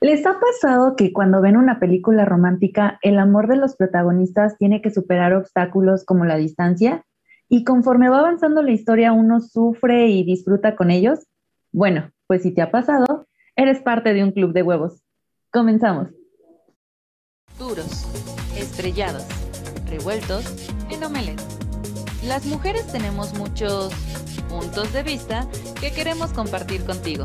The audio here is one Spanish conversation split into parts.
¿Les ha pasado que cuando ven una película romántica, el amor de los protagonistas tiene que superar obstáculos como la distancia? Y conforme va avanzando la historia, uno sufre y disfruta con ellos. Bueno, pues si te ha pasado, eres parte de un club de huevos. Comenzamos. Duros, estrellados, revueltos, en omelette. Las mujeres tenemos muchos puntos de vista que queremos compartir contigo.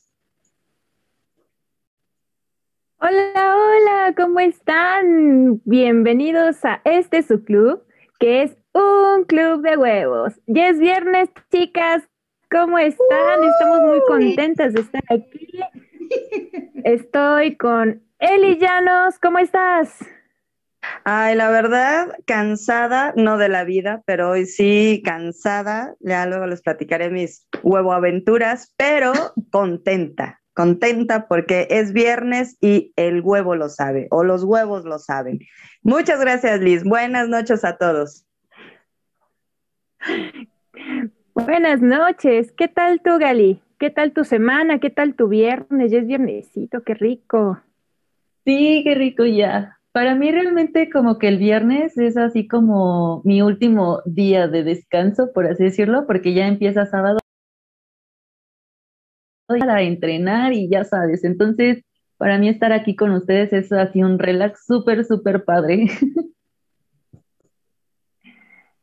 Hola, hola, ¿cómo están? Bienvenidos a este su club, que es un club de huevos. Ya es viernes, chicas, ¿cómo están? Estamos muy contentas de estar aquí. Estoy con Eli Llanos, ¿cómo estás? Ay, la verdad, cansada, no de la vida, pero hoy sí cansada. Ya luego les platicaré mis huevo aventuras, pero contenta, contenta porque es viernes y el huevo lo sabe, o los huevos lo saben. Muchas gracias, Liz. Buenas noches a todos. Buenas noches. ¿Qué tal tú, Gali? ¿Qué tal tu semana? ¿Qué tal tu viernes? Ya es viernesito, qué rico. Sí, qué rico ya. Para mí realmente como que el viernes es así como mi último día de descanso, por así decirlo, porque ya empieza sábado a entrenar y ya sabes. Entonces, para mí estar aquí con ustedes es así un relax súper, súper padre.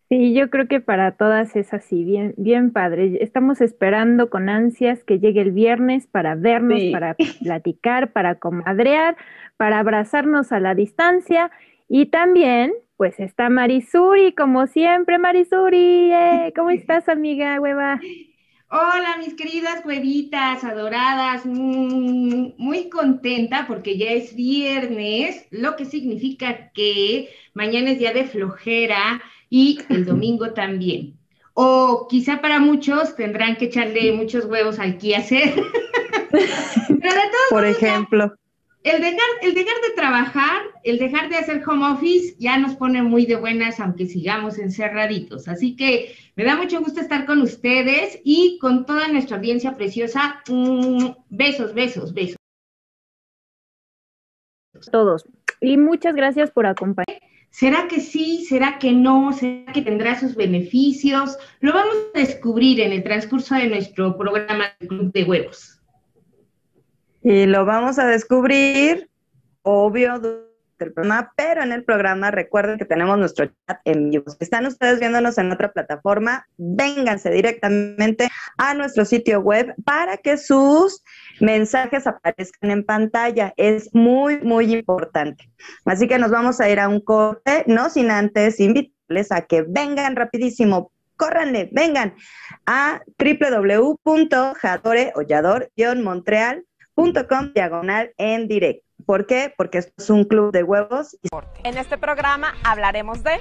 Sí, yo creo que para todas es así, bien, bien padre. Estamos esperando con ansias que llegue el viernes para vernos, para platicar, para comadrear, para abrazarnos a la distancia. Y también, pues está Marisuri, como siempre, Marisuri. Eh, ¿Cómo estás, amiga hueva? Hola, mis queridas huevitas adoradas, mm, muy contenta porque ya es viernes, lo que significa que mañana es día de flojera y el domingo también. O quizá para muchos tendrán que echarle muchos huevos al hacer. Por ejemplo. El dejar, el dejar de trabajar, el dejar de hacer home office ya nos pone muy de buenas, aunque sigamos encerraditos. Así que me da mucho gusto estar con ustedes y con toda nuestra audiencia preciosa. Mm, besos, besos, besos. Todos. Y muchas gracias por acompañarnos. ¿Será que sí? ¿Será que no? ¿Será que tendrá sus beneficios? Lo vamos a descubrir en el transcurso de nuestro programa de Club de Huevos. Y lo vamos a descubrir, obvio, del programa, pero en el programa recuerden que tenemos nuestro chat en vivo. Si están ustedes viéndonos en otra plataforma, vénganse directamente a nuestro sitio web para que sus mensajes aparezcan en pantalla. Es muy, muy importante. Así que nos vamos a ir a un corte, no sin antes invitarles a que vengan rapidísimo córranle, vengan a www.jadore-montreal.com diagonal en directo. ¿Por qué? Porque esto es un club de huevos. En este programa hablaremos de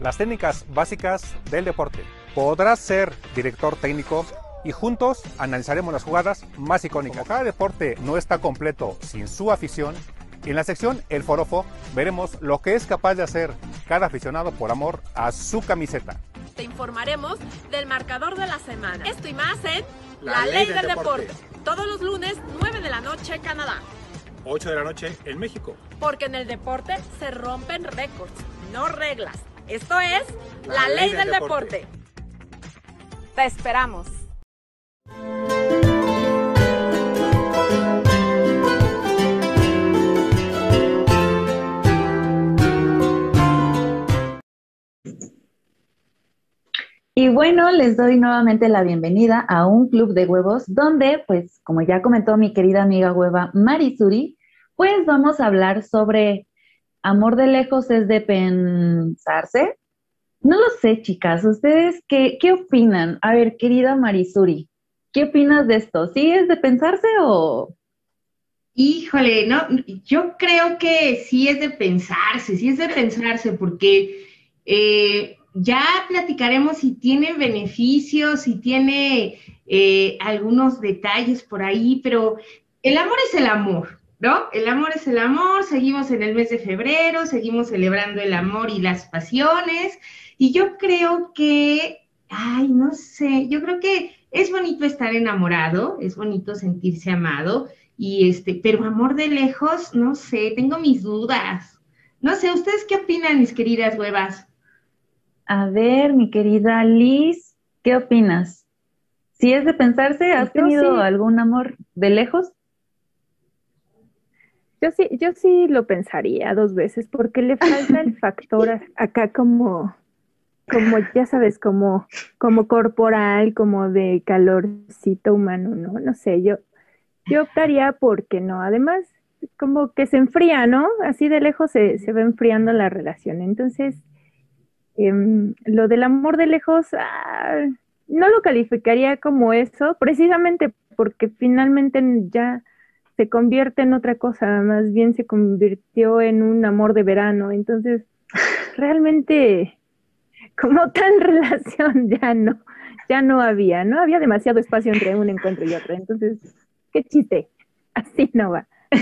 las técnicas básicas del deporte. Podrás ser director técnico y juntos analizaremos las jugadas más icónicas. Como cada deporte no está completo sin su afición, en la sección El Forofo veremos lo que es capaz de hacer cada aficionado por amor a su camiseta. Te informaremos del marcador de la semana. Esto y más en La, Ley, del, deporte. Todos los lunes, 9 de la noche, Canadá. 8 de la noche en México. Porque en el deporte se rompen récords, no reglas. Esto es la, ley, del, deporte. Te esperamos. Y bueno, les doy nuevamente la bienvenida a un club de huevos donde, pues, como ya comentó mi querida amiga hueva Marisuri, pues vamos a hablar sobre amor de lejos es de pensarse. No lo sé, chicas, ¿ustedes qué, qué opinan? A ver, querida Marisuri, ¿qué opinas de esto? ¿Sí es de pensarse o, Híjole, no, yo creo que sí es de pensarse, sí es de pensarse, porque eh, ya platicaremos si tiene beneficios, si tiene eh, algunos detalles por ahí, pero el amor es el amor, ¿no? El amor es el amor, seguimos en el mes de febrero, seguimos celebrando el amor y las pasiones, y yo creo que, ay, no sé, yo creo que es bonito estar enamorado, es bonito sentirse amado y este, pero amor de lejos, no sé, tengo mis dudas. No sé, ¿ustedes qué opinan, mis queridas huevas? A ver, mi querida Liz, ¿qué opinas? Si es de pensarse, ¿has tenido algún amor de lejos? Yo sí, yo sí lo pensaría dos veces, porque le falta el factor acá como, como ya sabes, como, como corporal, como de calorcito humano, ¿no? No sé, yo, yo optaría porque no. Además, como que se enfría, ¿no? Así de lejos se, se va enfriando la relación. Entonces, em, lo del amor de lejos, ah, no lo calificaría como eso, precisamente porque finalmente ya se convierte en otra cosa, más bien se convirtió en un amor de verano. Entonces, realmente, como tal relación ya no, ya no había, ¿no? Había demasiado espacio entre un encuentro y otro. Entonces, qué chiste. Así no va.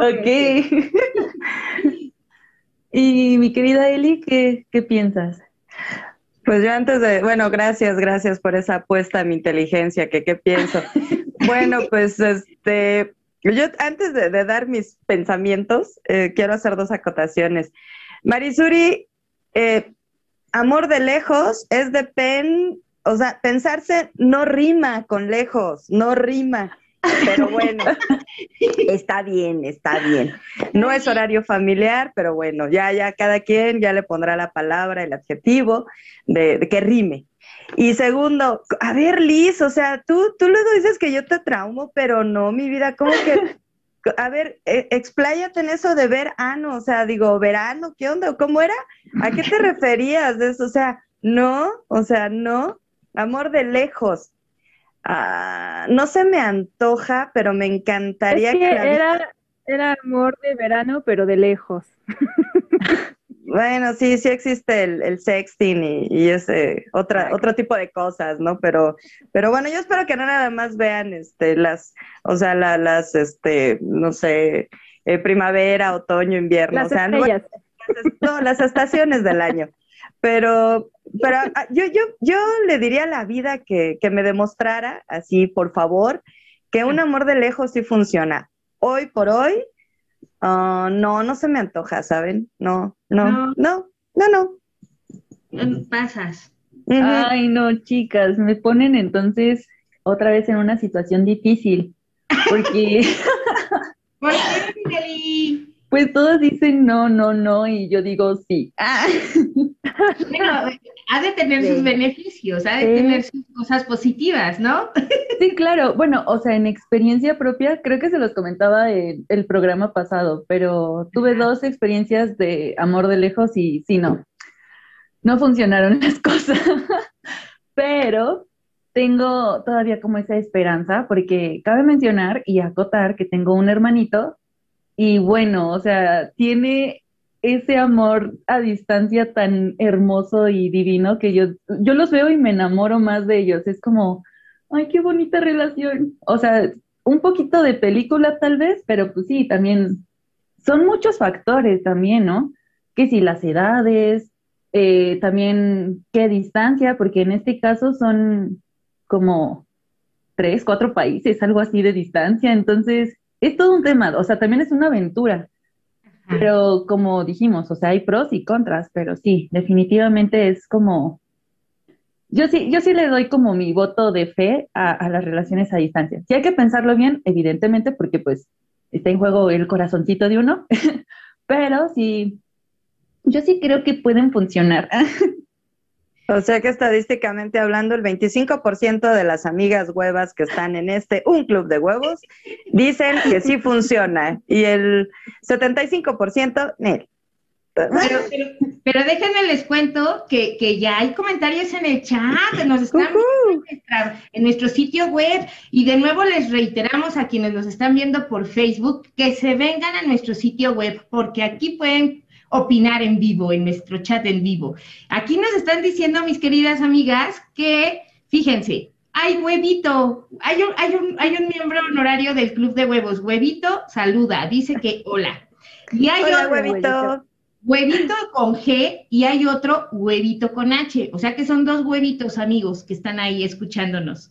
ok. Y mi querida Eli, ¿qué, ¿qué piensas? Pues yo antes de, bueno, gracias, gracias por esa apuesta a mi inteligencia, que qué pienso. bueno, pues este, yo antes de, dar mis pensamientos, eh, quiero hacer dos acotaciones. Marisuri, eh, amor de lejos es de pen o sea, pensarse no rima con lejos, no rima. Pero bueno, está bien, está bien. No es horario familiar, pero bueno, ya, ya cada quien ya le pondrá la palabra, el adjetivo de, que rime. Y segundo, a ver, Liz, o sea, tú, tú luego dices que yo te traumo, pero no, mi vida, ¿cómo que? A ver, eh, expláyate en eso de verano, o sea, digo, verano, ¿qué onda? ¿Cómo era? ¿A qué te referías de eso? O sea, no, o sea, no. Amor de lejos. Ah, no se me antoja, pero me encantaría que, era, era amor de verano, pero de lejos. bueno, sí, sí existe el, sexting y, ese otra, otro tipo de cosas, ¿no? Pero, pero bueno, yo espero que no nada más vean este las, o sea, las, este, no sé, eh, primavera, otoño, invierno, o sea, no, las estaciones del año. Pero, pero ah, yo, yo, yo le diría a la vida que, me demostrara, así, por favor, que un amor de lejos sí funciona. Hoy por hoy, ah, no, no se me antoja, ¿saben? No, no, no, no, no. no. Pasas. Ay, no, chicas, me ponen entonces otra vez en una situación difícil, porque... ¿Por qué, pues todos dicen no, no, no, y yo digo sí. Ah. Bueno, ha de tener sus beneficios, ha de tener sus cosas positivas, ¿no? Sí, claro. Bueno, o sea, en experiencia propia, creo que se los comentaba en el programa pasado, pero tuve dos experiencias de amor de lejos y sí, no. No funcionaron las cosas. pero tengo todavía como esa esperanza, porque cabe mencionar y acotar que tengo un hermanito y bueno, o sea, tiene ese amor a distancia tan hermoso y divino que yo, yo los veo y me enamoro más de ellos. Es como, ay, qué bonita relación. O sea, un poquito de película tal vez, pero pues sí, también son muchos factores también, ¿no? Que si las edades, eh, también qué distancia, porque en este caso son como tres, cuatro países, algo así de distancia. Entonces, es todo un tema, o sea, también es una aventura. Pero como dijimos, o sea, hay pros y contras, pero sí, definitivamente es como, yo sí, yo sí le doy como mi voto de fe a, las relaciones a distancia. Sí hay que pensarlo bien, evidentemente, porque pues está en juego el corazoncito de uno, pero sí, yo sí creo que pueden funcionar. O sea que estadísticamente hablando, el 25% de las amigas huevas que están en este un club de huevos dicen que sí funciona. Y el 75% Nel. Pero, pero, pero, déjenme les cuento que, que, ya hay comentarios en el chat, nos están viendo en, en, nuestro sitio web. Y de nuevo les reiteramos a quienes nos están viendo por Facebook que se vengan a nuestro sitio web porque aquí pueden opinar en vivo, en nuestro chat en vivo. Aquí nos están diciendo, mis queridas amigas, que, fíjense, hay huevito, hay un, hay un, hay un miembro honorario del Club de Huevos, huevito, saluda, dice que hola. Y hay hola, otro huevito. huevito con G y hay otro huevito con H. O sea que son dos huevitos, amigos, que están ahí escuchándonos.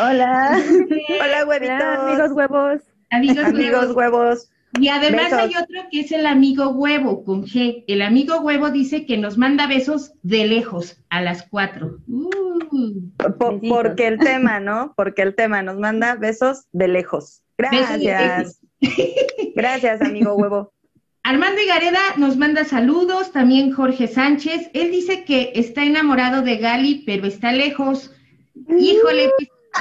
Hola. Hola, huevitos. Hola, amigos huevos. Amigos, amigos huevos. huevos. Y además Besos. hay otro que es el amigo huevo con G. El amigo huevo dice que nos manda besos de lejos a las cuatro. Uh. Porque el tema, ¿no? Porque el tema nos manda besos de lejos. De Gracias. Gracias, amigo huevo. Armando Igareda nos manda saludos, también Jorge Sánchez. Él dice que está enamorado de Gali, pero está lejos. Híjole,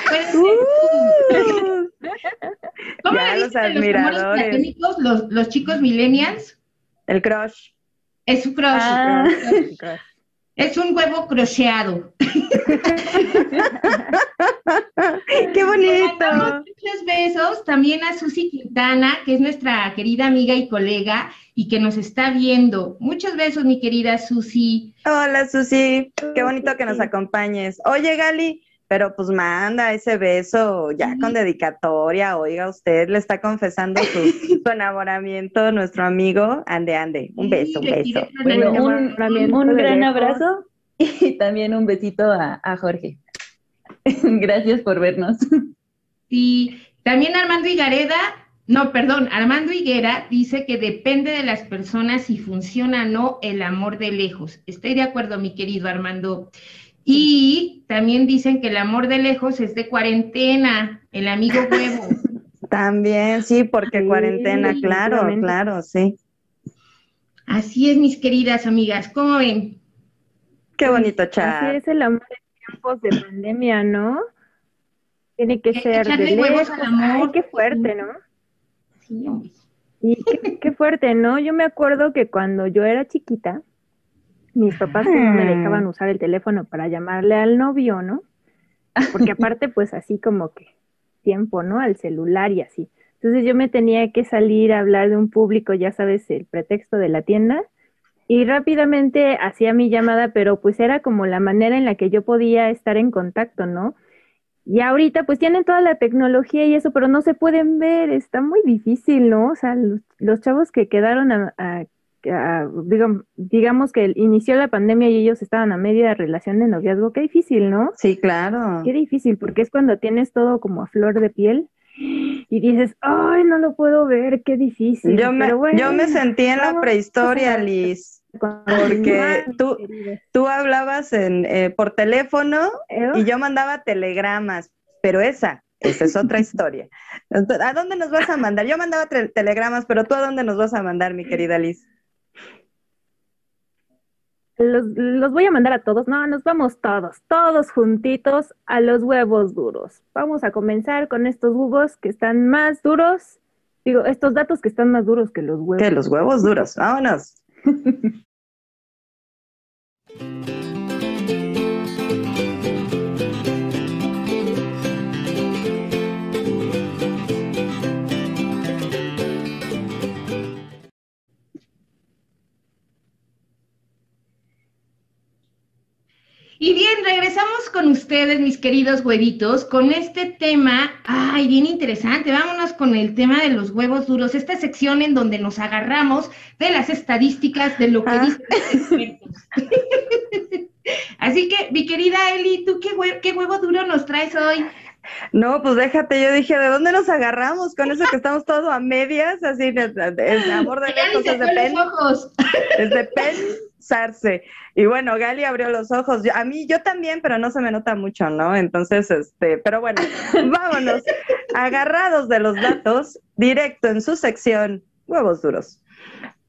pues. Uh, ¿Cómo ya le los los los, los chicos millennials? el crush. Es su crush. Ah. Es un huevo crocheado. ¡Qué bonito! muchos besos también a Susi Quintana, que es nuestra querida amiga y colega y que nos está viendo. Muchos besos, mi querida Susi. Hola, Susi. Qué bonito que nos acompañes. Oye, Gali, pero pues manda ese beso ya con dedicatoria. Oiga, usted le está confesando su, su enamoramiento a nuestro amigo. Ande, ande. Un beso, un Sí, beso. Bueno, un, gran abrazo y también un besito a, a Jorge. Gracias por vernos. Y también Armando Higareda, no, perdón, Armando Higuera dice que depende de las personas si funciona o no el amor de lejos. Estoy de acuerdo, mi querido Armando. Y también dicen que el amor de lejos es de cuarentena, el amigo huevo. También, sí, porque Sí, cuarentena, claro, claro, sí. Así es, mis queridas amigas, ¿cómo ven? Qué bonito Así chat. es el amor en tiempos de pandemia, ¿no? Tiene que ser de lejos. al amor. Ay, qué fuerte, ¿no? Sí, hombre. Y qué, qué fuerte, ¿no? Yo me acuerdo que cuando yo era chiquita, mis papás pues, no me dejaban usar el teléfono para llamarle al novio, ¿no? Porque aparte, pues así como que tiempo, ¿no? Al celular y así. Entonces yo me tenía que salir a hablar de un público, ya sabes, el pretexto de la tienda, y rápidamente hacía mi llamada, pero pues era como la manera en la que yo podía estar en contacto, ¿no? Y ahorita pues tienen toda la tecnología y eso, pero no se pueden ver, está muy difícil, ¿no? O sea, los, los chavos que quedaron a, a- a- digam- digamos que inició la pandemia y ellos estaban a media relación de noviazgo, qué difícil, ¿no? Sí, claro. Qué difícil, porque es cuando tienes todo como a flor de piel y dices, ay, no lo puedo ver, qué difícil. Yo me, bueno, yo me sentí en la prehistoria, Liz. Porque tú-. Tú hablabas en, eh, por teléfono ¿Eh? y yo mandaba telegramas, pero esa, esa es otra historia. Entonces, ¿A dónde nos vas a mandar? Yo mandaba telegramas, pero tú a dónde nos vas a mandar, mi querida Liz? Los, los voy a mandar a todos. No, nos vamos todos, todos juntitos a los huevos duros. Vamos a comenzar con estos huevos que están más duros. Digo, estos datos que están más duros que los huevos. Que los huevos duros, vámonos. Y bien, regresamos con ustedes, mis queridos huevitos, con este tema, ay, bien interesante. Vámonos con el tema de los huevos duros, esta sección en donde nos agarramos de las estadísticas de lo que Ah. dicen los expertos. Así que, mi querida Eli, ¿tú qué, hue- qué huevo duro nos traes hoy? No, pues déjate, yo dije, ¿de dónde nos agarramos con eso que estamos todos a medias? Así, de- amor de lejos, es de pen, ojos. es de pensarse. Y bueno, Gali abrió los ojos. Yo- a mí, yo también, pero no se me nota mucho, ¿no? Entonces, este, pero bueno, vámonos. Agarrados de los datos, directo en su sección, huevos duros.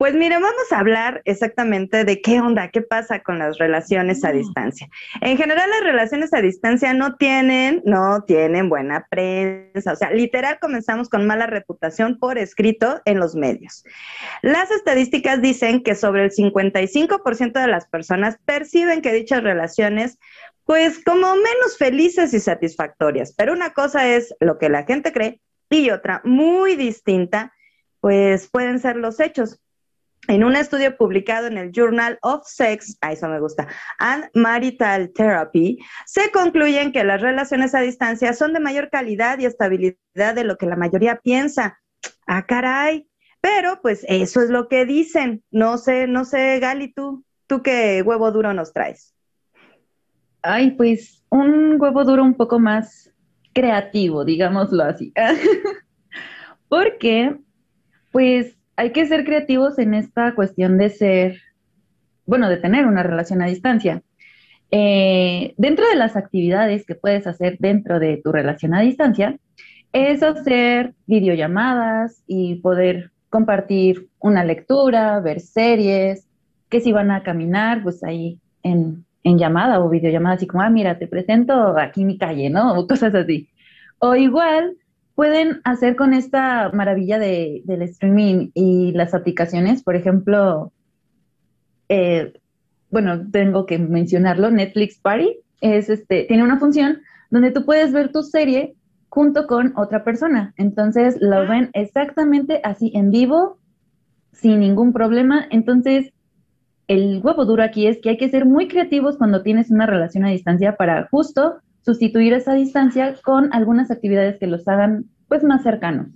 Pues mire, vamos a hablar exactamente de qué onda, qué pasa con las relaciones a distancia. En general, las relaciones a distancia no tienen, no tienen buena prensa. O sea, literal comenzamos con mala reputación por escrito en los medios. Las estadísticas dicen que sobre el 55% de las personas perciben que dichas relaciones pues como menos felices y satisfactorias. Pero una cosa es lo que la gente cree y otra muy distinta, pues pueden ser los hechos. En un estudio publicado en el Journal of Sex, a eso me gusta, and Marital Therapy, se concluyen que las relaciones a distancia son de mayor calidad y estabilidad de lo que la mayoría piensa. Ah, caray. Pero pues eso es lo que dicen. No sé, no sé, Gali, tú, tú qué huevo duro nos traes. Ay, pues un huevo duro un poco más creativo, digámoslo así. Porque, pues, hay que ser creativos en esta cuestión de ser, bueno, de tener una relación a distancia. Eh, dentro de las actividades que puedes hacer dentro de tu relación a distancia, es hacer videollamadas y poder compartir una lectura, ver series, que si van a caminar, pues ahí en, en llamada o videollamada, así como, ah, mira, te presento aquí mi calle, ¿no? O cosas así. O igual, pueden hacer con esta maravilla de, del streaming y las aplicaciones? Por ejemplo, eh, bueno, tengo que mencionarlo, Netflix Party es este, tiene una función donde tú puedes ver tu serie junto con otra persona. Entonces lo ah. ven exactamente así en vivo, sin ningún problema. Entonces, el huevo duro aquí es que hay que ser muy creativos cuando tienes una relación a distancia para justo sustituir esa distancia con algunas actividades que los hagan pues más cercanos.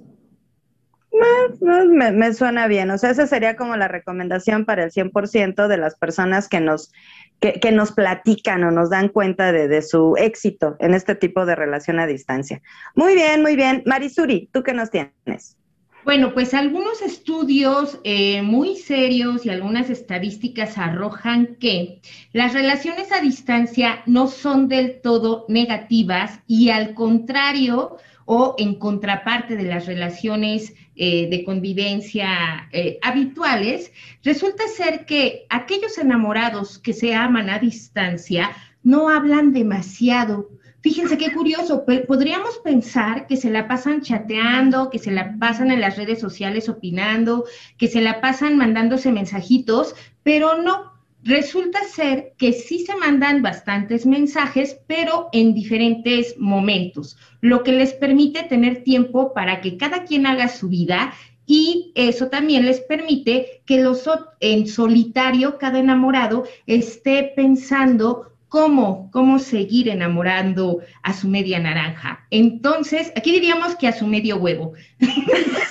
Me, suena bien, o sea, esa sería como la recomendación para el 100% de las personas que nos, que, nos platican o nos dan cuenta de, su éxito en este tipo de relación a distancia. Muy bien, muy bien. Marisuri, ¿tú qué nos tienes? Bueno, pues algunos estudios eh, muy serios y algunas estadísticas arrojan que las relaciones a distancia no son del todo negativas y al contrario o en contraparte de las relaciones eh, de convivencia eh, habituales, resulta ser que aquellos enamorados que se aman a distancia no hablan demasiado Fíjense qué curioso, podríamos pensar que se la pasan chateando, que se la pasan en las redes sociales opinando, que se la pasan mandándose mensajitos, pero no. Resulta ser que sí se mandan bastantes mensajes, pero en diferentes momentos, lo que les permite tener tiempo para que cada quien haga su vida y eso también les permite que los en solitario cada enamorado esté pensando cómo, cómo seguir enamorando a su media naranja. Entonces, aquí diríamos que a su medio huevo.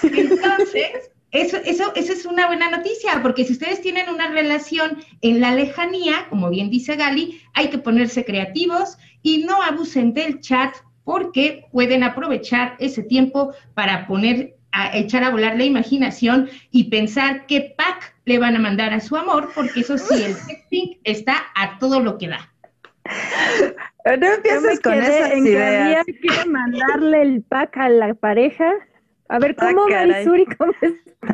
Entonces, eso, eso, eso es una buena noticia, porque si ustedes tienen una relación en la lejanía, como bien dice Gali, hay que ponerse creativos y no abusen del chat porque pueden aprovechar ese tiempo para poner a echar a volar la imaginación y pensar qué pack le van a mandar a su amor, porque eso sí, el texting está a todo lo que da. No empieces con esas en ideas. Que quiero mandarle el pack a la pareja. A ver, ah, ¿cómo, Marisuri? ¿Cómo?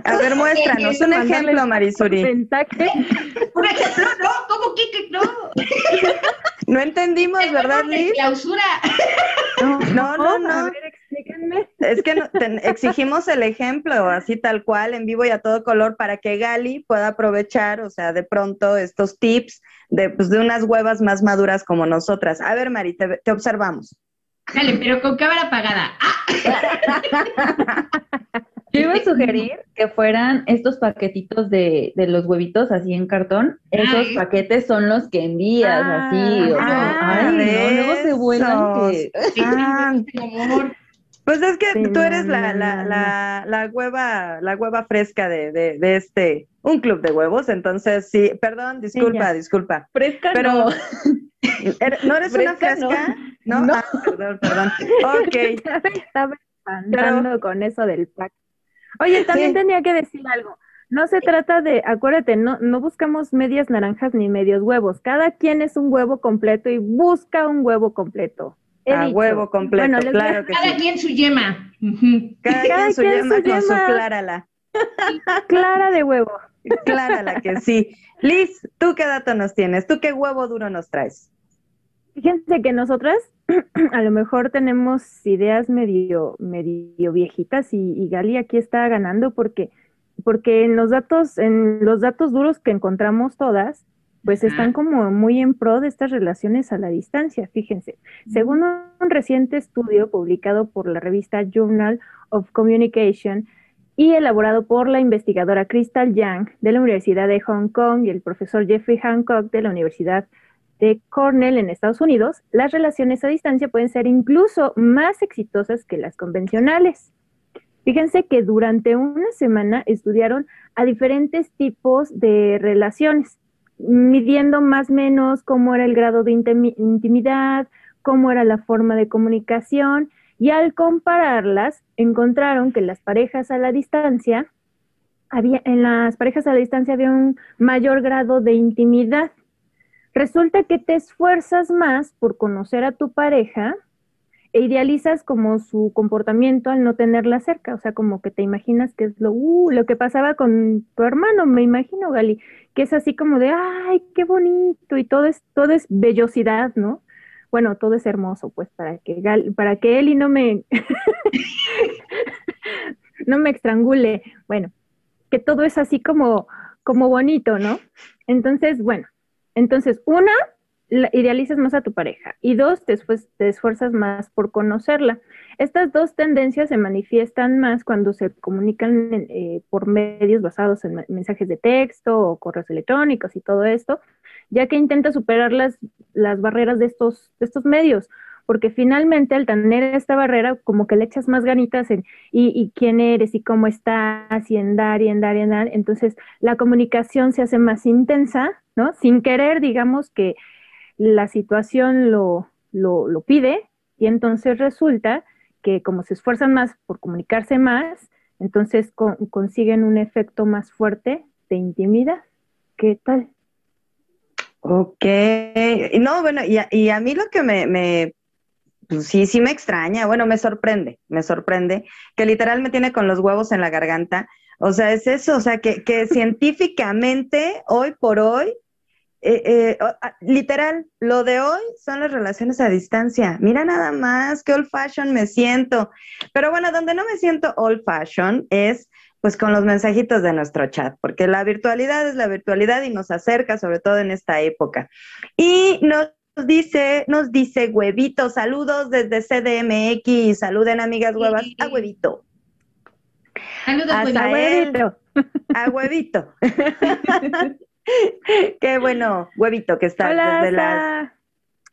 A ver, muéstranos un ejemplo, Marisuri. Por ejemplo, no, ¿cómo que no? No entendimos, ¿verdad, Liz? Clausura. No, no, no. A ver, explíquenme. Es que exigimos el ejemplo, así tal cual, en vivo y a todo color, para que Gali pueda aprovechar, o sea, de pronto estos tips de, pues, de unas huevas más maduras como nosotras. A ver, Mari, te, observamos. Dale, pero con cámara apagada. Yo iba a sugerir que fueran estos paquetitos de, de los huevitos así en cartón. Esos paquetes son los que envías así. ay, no, luego se vuelan que... Ah, pues es que tú eres la, la, la, la, hueva, la hueva fresca de, de, de, este, un club de huevos, entonces sí, perdón, disculpa, disculpa. Fresca pero no. ¿No eres una fresca? No, no. Ah, perdón, perdón. Ok. Estaba andando con eso del pack. Oye, también tenía que decir algo. No se trata de, acuérdate, no, no buscamos medias naranjas ni medios huevos. Cada quien es un huevo completo y busca un huevo completo a huevo completo, claro que Cada quien su yema. Cada, quien su yema con su clara la. Clara de huevo. Clara la que sí. Liz, ¿tú qué dato nos tienes? ¿Tú qué huevo duro nos traes? Fíjense que nosotras a lo mejor tenemos ideas medio, medio viejitas y, y Gali aquí está ganando porque, porque en los datos, en los datos duros que encontramos todas, pues están como muy en pro de estas relaciones a la distancia, fíjense. Según un reciente estudio publicado por la revista Journal of Communication y elaborado por la investigadora Crystal Yang de la Universidad de Hong Kong y el profesor Jeffrey Hancock de la Universidad de Cornell en Estados Unidos, las relaciones a distancia pueden ser incluso más exitosas que las convencionales. Fíjense que durante una semana estudiaron a diferentes tipos de relaciones midiendo más o menos cómo era el grado de intimidad, cómo era la forma de comunicación, y al compararlas, encontraron que las parejas a la distancia, había, en las parejas a la distancia había un mayor grado de intimidad. Resulta que te esfuerzas más por conocer a tu pareja e idealizas como su comportamiento al no tenerla cerca, o sea, como que te imaginas que es lo, uh, lo que pasaba con tu hermano, me imagino, Gali, que es así como de, ay, qué bonito, y todo es, todo es vellosidad, ¿no? Bueno, todo es hermoso, pues, para que, Gali, para que Eli no me, no me estrangule, bueno, que todo es así como, como bonito, ¿no? Entonces, bueno, entonces, una, idealizas más a tu pareja y dos, después te esfuerzas más por conocerla. Estas dos tendencias se manifiestan más cuando se comunican eh, por medios basados en mensajes de texto o correos electrónicos y todo esto, ya que intenta superar las, las barreras de estos, de estos medios, porque finalmente al tener esta barrera como que le echas más ganitas en y, y, quién eres y cómo estás y en dar y en dar y en dar, entonces la comunicación se hace más intensa, ¿no? Sin querer, digamos que la situación lo, lo, pide y entonces resulta que como se esfuerzan más por comunicarse más, entonces consiguen un efecto más fuerte de intimidad. ¿Qué tal? Ok, no, bueno, y a, y a mí lo que me, me pues sí, sí me extraña, bueno, me sorprende, me sorprende, que literal me tiene con los huevos en la garganta. O sea, es eso, o sea, que científicamente, hoy por hoy, eh, eh, ah, literal, lo de hoy son las relaciones a distancia. Mira nada más qué old fashion me siento. Pero bueno, donde no me siento old fashion es pues con los mensajitos de nuestro chat, porque la virtualidad es la virtualidad y nos acerca, sobre todo en esta época. Y nos dice, nos dice Huevito, saludos desde CDMX, saluden amigas huevas a Huevito. Saludos, a Huevito. A Huevito. Qué bueno, huevito que está desde la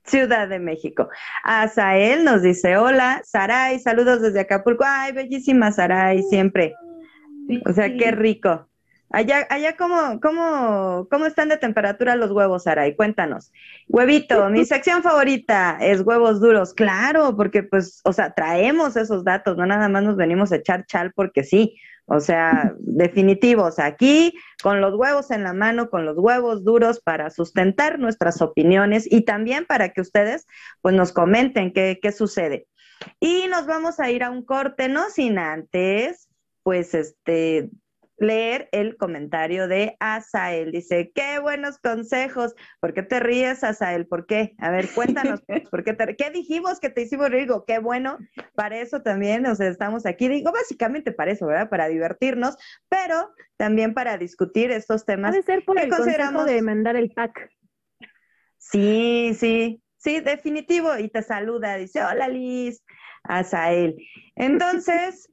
Ciudad de México. Azael nos dice, hola, Saray, saludos desde Acapulco. Ay, bellísima Saray, siempre. O sea, qué rico. Allá, allá ¿cómo, cómo, cómo están de temperatura los huevos, Saray? Cuéntanos. Huevito, mi sección favorita es huevos duros. Claro, porque pues, o sea, traemos esos datos, no nada más nos venimos a echar chal porque sí. O sea, definitivos, aquí con los huevos en la mano, con los huevos duros para sustentar nuestras opiniones y también para que ustedes pues nos comenten qué, qué sucede. Y nos vamos a ir a un corte, no sin antes, pues este, leer el comentario de Asael. Dice, qué buenos consejos. ¿Por qué te ríes, Asael? ¿Por qué? A ver, cuéntanos, ¿por qué, te... ¿qué dijimos que te hicimos reír? Qué bueno, para eso también, o sea, estamos aquí. Digo, básicamente para eso, ¿verdad? Para divertirnos, pero también para discutir estos temas. Puede ser por el consideramos... de mandar el pack. Sí, sí, sí, definitivo. Y te saluda, dice, hola Liz, Asael. Entonces,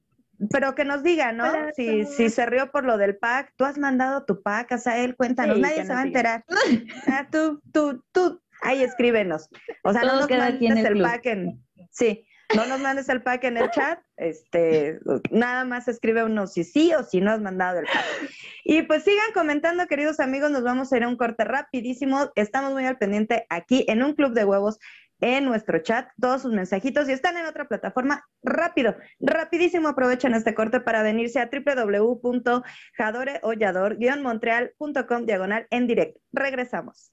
pero que nos diga, ¿no? si, si se rió por lo del pack, tú has mandado tu pack, a él, cuéntanos, nadie se va a enterar. ah, tú, tú, tú, ahí escríbenos. O sea, no nos mandes el, pack en, sí, no nos mandes el pack en el chat, este, nada más escribe uno si sí o si no has mandado el pack. Y pues sigan comentando, queridos amigos, nos vamos a ir a un corte rapidísimo, estamos muy al pendiente aquí en un club de huevos en nuestro chat todos sus mensajitos y están en otra plataforma. Rápido, rapidísimo aprovechen este corte para venirse a www.jadoreollador-montreal.com diagonal en directo. Regresamos.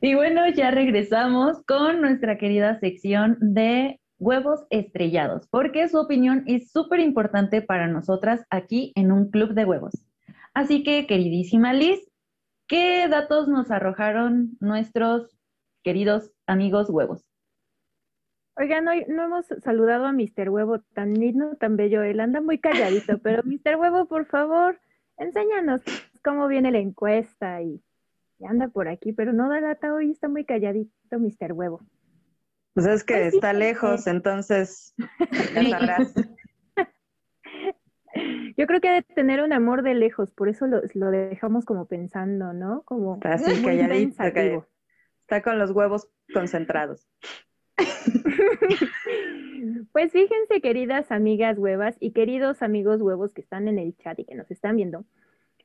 Y bueno, ya regresamos con nuestra querida sección de huevos estrellados, porque su opinión es súper importante para nosotras aquí en un club de huevos. Así que, queridísima Liz, ¿qué datos nos arrojaron nuestros queridos amigos huevos? Oigan, hoy no hemos saludado a Mr. Huevo, tan lindo, tan bello. Él anda muy calladito, pero Mr. Huevo, por favor, enséñanos cómo viene la encuesta y, y anda por aquí, pero no da lata hoy, está muy calladito Mr. Huevo. Pues es que Pues sí, está sí. lejos, entonces ya sabrás. Yo creo que ha de tener un amor de lejos, por eso lo, lo dejamos como pensando, ¿no? Como Está así calladito. Está con los huevos concentrados. Pues fíjense, queridas amigas huevas y queridos amigos huevos que están en el chat y que nos están viendo,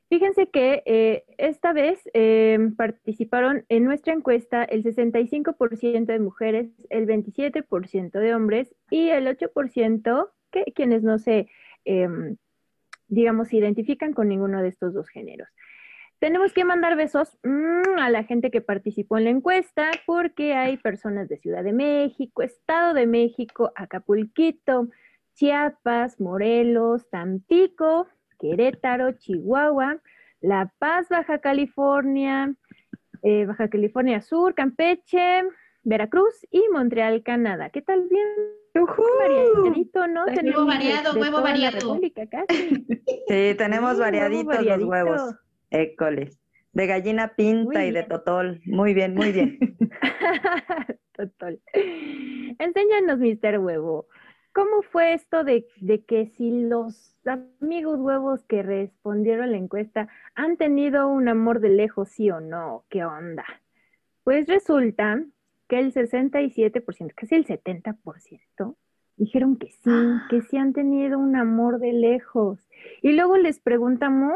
fíjense que eh, esta vez eh, participaron en nuestra encuesta el 65% de mujeres, el 27% de hombres y el 8% que quienes no se, em, digamos, identifican con ninguno de estos dos géneros. Tenemos que mandar besos mm, a la gente que participó en la encuesta porque hay personas de Ciudad de México, Estado de México, Acapulquito, Chiapas, Morelos, Tampico, Querétaro, Chihuahua, La Paz, Baja California, eh, Baja California Sur, Campeche, Veracruz y Montreal, Canadá. ¿Qué tal? Bien variadito, ¿no? Huevo Tenemos de- variado, de huevo variado. República casi. Sí, tenemos Sí, variaditos huevo los huevos. Écoles. De gallina pinta Muy y de totol. Muy bien, muy bien. Total. Enséñanos, Mr. Huevo. ¿Cómo fue esto de, que si los amigos huevos que respondieron la encuesta han tenido un amor de lejos, sí o no? ¿Qué onda? Pues resulta que el 67%, casi el 70%, dijeron que sí, que sí han tenido un amor de lejos. Y luego les preguntamos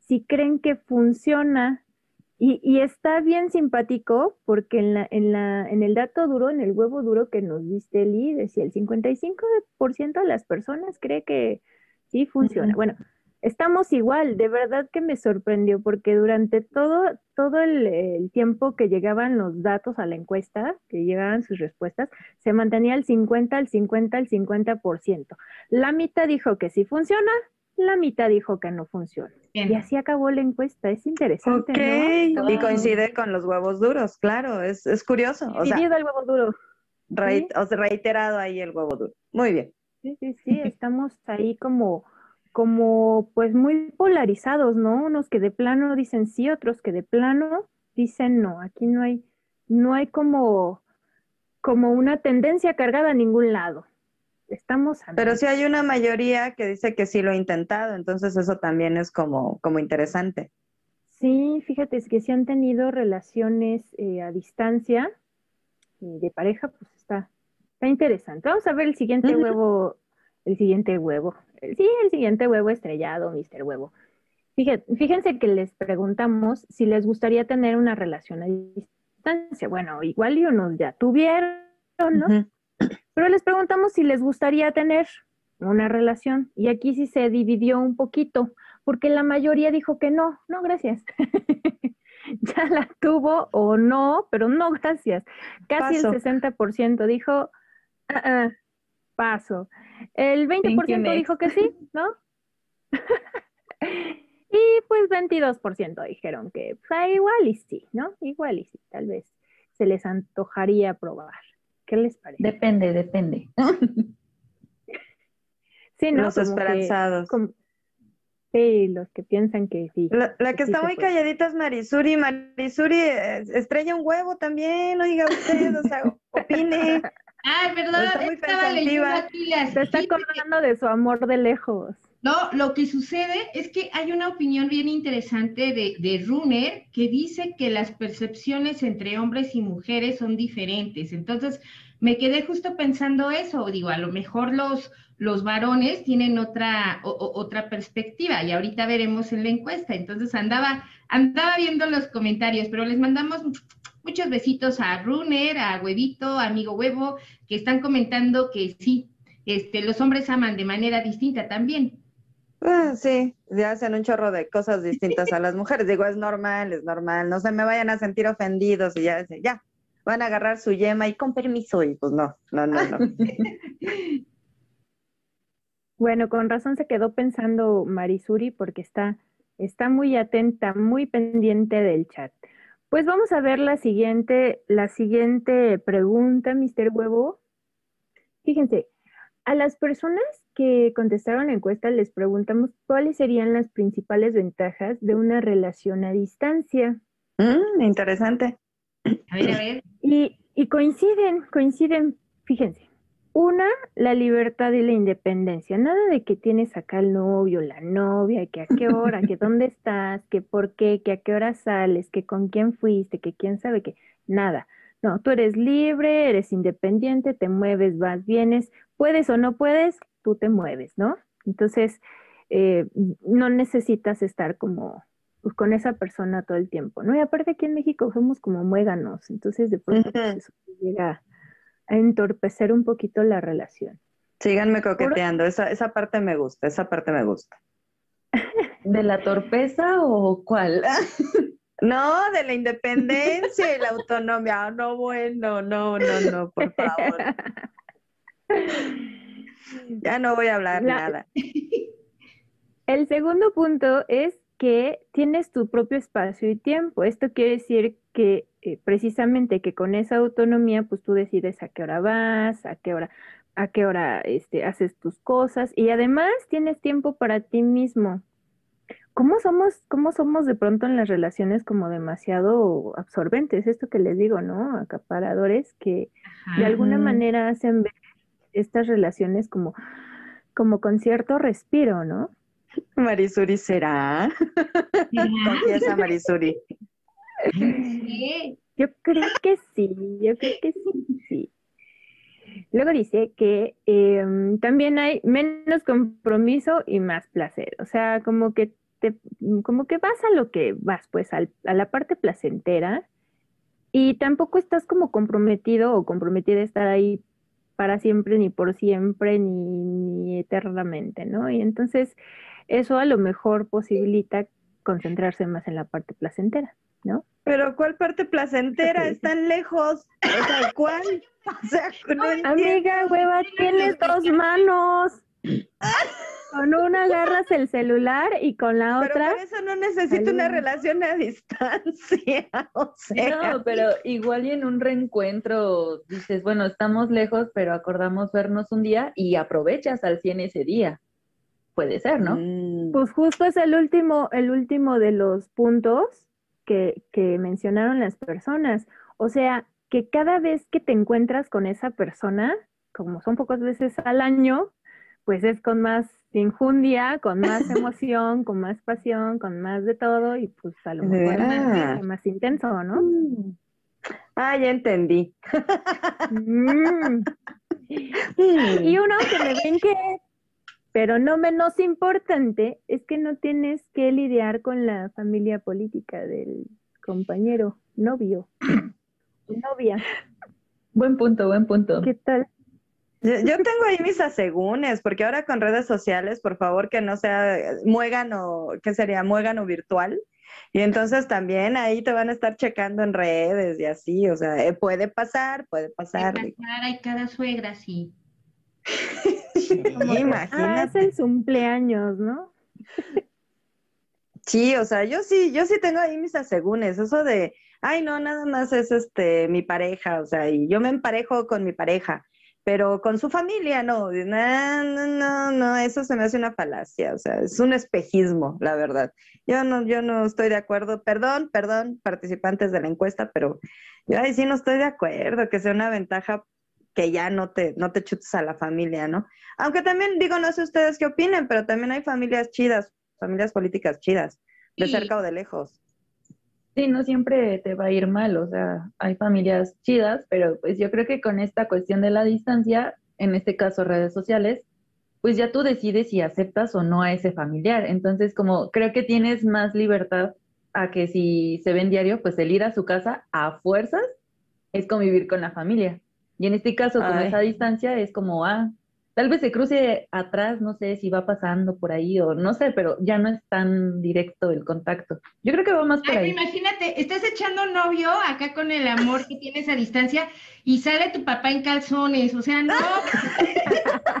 si creen que funciona. Y, y está bien simpático porque en, la, en, la, en el dato duro, en el huevo duro que nos diste, Eli, decía el 55% de las personas cree que sí funciona. Bueno, estamos igual, de verdad que me sorprendió porque durante todo, todo el, el tiempo que llegaban los datos a la encuesta, que llegaban sus respuestas, se mantenía el 50, el 50, el 50%. La mitad dijo que sí funciona, la mitad dijo que no funciona. Bien. Y así acabó la encuesta. Es interesante, Ok. ¿no? Y coincide con los huevos duros, claro, es, es curioso. O sea, el huevo duro. reit- o sea, reiterado ahí el huevo duro. Muy bien. Sí, sí, sí, estamos ahí como, como pues muy polarizados, ¿no? Unos que de plano dicen sí, otros que de plano dicen no. Aquí no hay, no hay como, como una tendencia cargada a ningún lado. Estamos a Pero sí hay una mayoría que dice que sí lo ha intentado, entonces eso también es como, como interesante. Sí, fíjate, es que si han tenido relaciones eh, a distancia eh, de pareja, pues está, está interesante. Vamos a ver el siguiente huevo, el siguiente huevo. El- Sí, el siguiente huevo estrellado, Mr. Huevo. Fíjate, fíjense que les preguntamos si les gustaría tener una relación a distancia. Bueno, igual y unos ya tuvieron, ¿no? Ujú. Pero les preguntamos si les gustaría tener una relación. Y aquí sí se dividió un poquito, porque la mayoría dijo que no, no, gracias. ya la tuvo o no, pero no, gracias. Casi Paso. el 60% dijo, "Ah, ah, paso. El 20% next. dijo que sí, ¿no? y pues 22% dijeron que pues, ah, igual y sí, ¿no? Igual y sí, tal vez se les antojaría probar. ¿Qué les parece? Depende, depende. Sí, ¿no? Los Como que- esperanzados. como- sí, los que piensan que sí. La, la que Sí está muy puede. calladita es Marisuri. Marisuri estrella un huevo también, oiga usted, o sea, opine. Ay, perdón, Está muy estaba leyendo pensativa. aquí las Se está acordando de su amor de lejos. No, lo que sucede es que hay una opinión bien interesante de, de Runner que dice que las percepciones entre hombres y mujeres son diferentes. Entonces, me quedé justo pensando eso. Digo, a lo mejor los, los varones tienen otra, otra perspectiva y ahorita veremos en la encuesta. Entonces, andaba, andaba viendo los comentarios, pero les mandamos muchos besitos a Runner, a Huevito, a Amigo Huevo, que están comentando que sí, este, los hombres aman de manera distinta también. Ah, sí, ya hacen un chorro de cosas distintas a las mujeres. Digo, es normal, es normal. No se me vayan a sentir ofendidos y ya, ya, van a agarrar su yema y con permiso y pues no, no, no, no. bueno, con razón se quedó pensando Marisuri porque está, está muy atenta, muy pendiente del chat. Pues vamos a ver la siguiente, la siguiente pregunta, Mr. Huevo. Fíjense, a las personas que contestaron la encuesta les preguntamos cuáles serían las principales ventajas de una relación a distancia. Mm, interesante. A ver, a ver. Y, y coinciden, coinciden, fíjense. Una, la libertad y la independencia. Nada de que tienes acá el novio, la novia, que a qué hora, que dónde estás, que por qué, que a qué hora sales, que con quién fuiste, que quién sabe qué. Nada. No, tú eres libre, eres independiente, te mueves, vas, vienes, puedes o no puedes, tú te mueves, ¿no? Entonces, eh, no necesitas estar como pues, con esa persona todo el tiempo, ¿no? Y aparte aquí en México somos como muéganos, entonces de pronto pues, eso llega a entorpecer un poquito la relación. Síganme coqueteando, esa, esa parte me gusta, esa parte me gusta. ¿De la torpeza o cuál? No, de la independencia y la autonomía. no, bueno, no, no, no, por favor. Ya no voy a hablar nada. El segundo punto es que tienes tu propio espacio y tiempo. Esto quiere decir que eh, precisamente que con esa autonomía, pues tú decides a qué hora vas, a qué hora, a qué hora este, haces tus cosas y además tienes tiempo para ti mismo. ¿Cómo somos, cómo somos de pronto en las relaciones como demasiado absorbentes? Esto que les digo, ¿no? Acaparadores que de alguna manera hacen ver estas relaciones como, como con cierto respiro, ¿no? Marisuri será. Confiesa, Marisuri. Yo creo que sí, yo creo que sí, Luego dice que em, también hay menos compromiso y más placer. O sea, como que te, como que vas a lo que vas, pues, a la parte placentera, y tampoco estás como comprometido o comprometida a estar ahí para siempre, ni por siempre, ni eternamente, ¿no? Y entonces eso a lo mejor posibilita concentrarse más en la parte placentera, ¿no? Pero ¿cuál parte placentera? Están lejos. O sea, ¿cuál? O sea, Amiga, hueva, tienes dos manos. Con una agarras el celular y con la otra. Pero eso no necesito una relación a distancia. O sea. No, pero igual y en un reencuentro dices, bueno, estamos lejos, pero acordamos vernos un día y aprovechas al 100 ese día. Puede ser, ¿no? Mm. Pues justo es el último, el último de los puntos que, que mencionaron las personas. O sea, que cada vez que te encuentras con esa persona, como son pocas veces al año, pues es con más injundia, con más emoción, con más pasión, con más de todo y pues a lo mejor más, más, intenso, ¿no? Mm. Ah, ya entendí. Mm. Y uno que me ven que pero no menos importante es que no tienes que lidiar con la familia política del compañero, novio, novia. Buen punto, buen punto. ¿Qué tal? Yo, tengo ahí mis asegúnes, porque ahora con redes sociales, por favor, que no sea muégano, ¿qué sería? Muégano virtual. Y entonces también ahí te van a estar checando en redes y así, o sea, eh, puede pasar, puede pasar. Puede pasar, hay cada suegra, sí. Imagínate. el cumpleaños, ¿no? Sí, o sea, yo sí, yo sí tengo ahí mis asegúnes, eso de, ay, no, nada más es este mi pareja, o sea, y yo me emparejo con mi pareja, pero con su familia no, no, no, no, no, eso se me hace una falacia, o sea, es un espejismo, la verdad. Yo no, yo no estoy de acuerdo, perdón, perdón, participantes de la encuesta, pero yo ahí sí no estoy de acuerdo que sea una ventaja que ya no te, no te chutes a la familia, ¿no? Aunque también digo, no sé ustedes qué opinen, pero también hay familias chidas, familias políticas chidas, de Sí. cerca o de lejos. Sí, no siempre te va a ir mal, o sea, hay familias chidas, pero pues yo creo que con esta cuestión de la distancia, en este caso redes sociales, pues ya tú decides si aceptas o no a ese familiar. Entonces, como creo que tienes más libertad a que si se ven diario, pues el ir a su casa a fuerzas es convivir con la familia. Y en este caso, Ay. esa distancia es como, ah, tal vez se cruce atrás, no sé si va pasando por ahí o no sé, pero ya no es tan directo el contacto. Yo creo que va más por Ay, ahí. imagínate, estás echando novio acá con el amor que tienes a distancia y sale tu papá en calzones, o sea, no.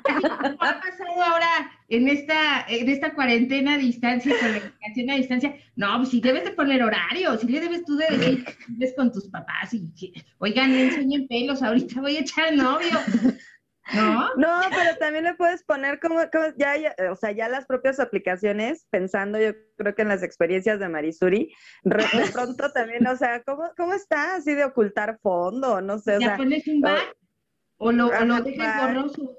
Ha pasado ahora en esta, en esta cuarentena a distancia, con la educación a distancia, no, pues sí debes de poner horario, sí le debes tú de decir vives con tus papás y oigan, me enseñen pelos, ahorita voy a echar novio. ¿No? No, pero también le puedes poner como, como ya, ya, o sea, ya las propias aplicaciones, pensando yo creo que en las experiencias de Marisuri, re- de pronto también, o sea, ¿cómo, cómo está así de ocultar fondo? No sé, o Ya sea, pones un back o lo, o lo dejas borroso.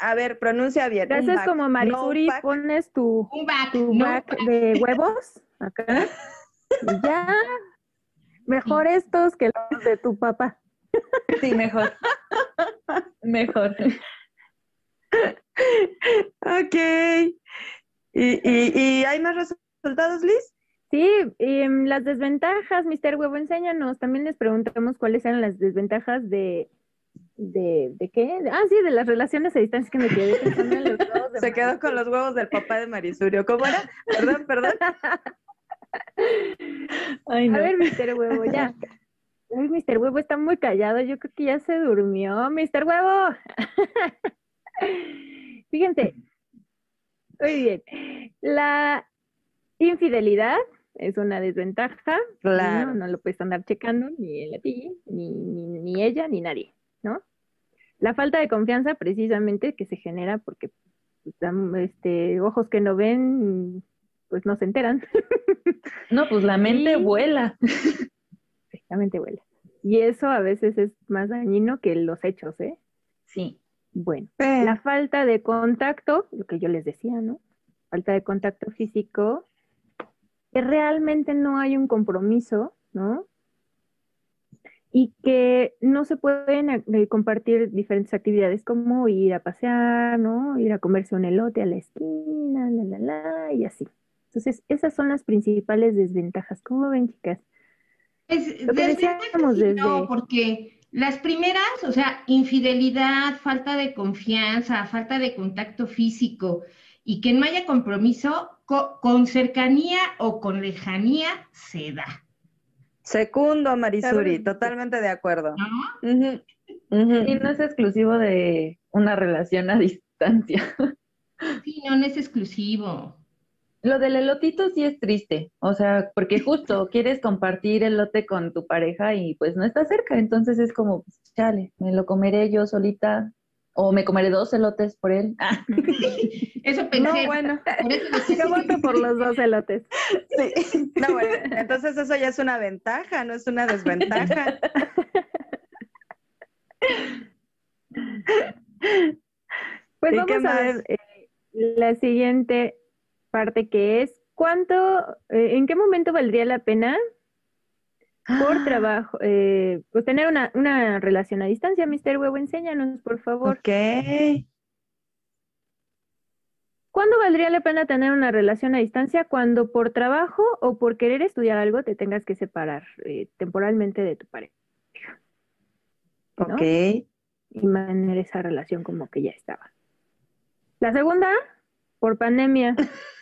a, ver, pronuncia bien. Te haces back, como Marisuri, pones tu, Un back, tu no back back. de huevos acá. Y ya. Mejor estos que los de tu papá. Sí, mejor. Mejor. Ok. ¿Y, y, y hay más resultados, Liz? Sí, em, las desventajas, Mr. Huevo, enséñanos. También les preguntamos cuáles eran las desventajas de, de, ¿de qué? Ah, sí, de las relaciones a distancia que me quedé pensando en los huevos de Se quedó con los huevos del papá de Marisurio. ¿Cómo era? Perdón, perdón. Ay, A ver, Mr. Huevo, ya. Uy, Mr. Huevo está muy callado. Yo creo que ya se durmió. Mr. Huevo. Fíjense. Muy bien. La infidelidad es una desventaja. Claro. No, no lo puedes andar checando ni él a ti, ni, ni, ni ella, ni nadie, ¿no? La falta de confianza, precisamente, que se genera porque pues, este, ojos que no ven, pues no se enteran. No, pues la mente vuela. Vuela. Y eso a veces es más dañino que los hechos, ¿eh? Sí. Bueno, la falta de contacto, lo que yo les decía, ¿no? Falta de contacto físico, que realmente no hay un compromiso, ¿no? Y que no se pueden eh, compartir diferentes actividades como ir a pasear, ¿no? Ir a comerse un elote a la esquina, la, la, la, y así. Entonces, esas son las principales desventajas. ¿Cómo ven, chicas? Pues Lo que sí, no, desde- porque las primeras, o sea, infidelidad, falta de confianza, falta de contacto físico y que no haya compromiso, co- con cercanía o con lejanía se da, Secundo, Marisuri, Claro. totalmente de acuerdo. Y no es exclusivo de una relación a distancia. Sí, no, no es exclusivo. Lo del elotito sí es triste, o sea, porque justo quieres compartir elote con tu pareja y pues no está cerca, entonces es como, pues, chale, me lo comeré yo solita o me comeré dos elotes por él. Ah, Eso pensé. No, bueno. Yo voto por los dos elotes. Sí. No, bueno, entonces eso ya es una ventaja, no es una desventaja. Pues ¿Y vamos a ver eh, la siguiente parte que es cuánto, eh, en qué momento valdría la pena por trabajo, eh, pues tener una, una relación a distancia, Mr. Huevo, enséñanos, por favor. Ok. ¿Cuándo valdría la pena tener una relación a distancia? Cuando por trabajo o por querer estudiar algo te tengas que separar eh, temporalmente de tu pareja. ¿no? Ok. y mantener esa relación como que ya estaba. La segunda, por pandemia.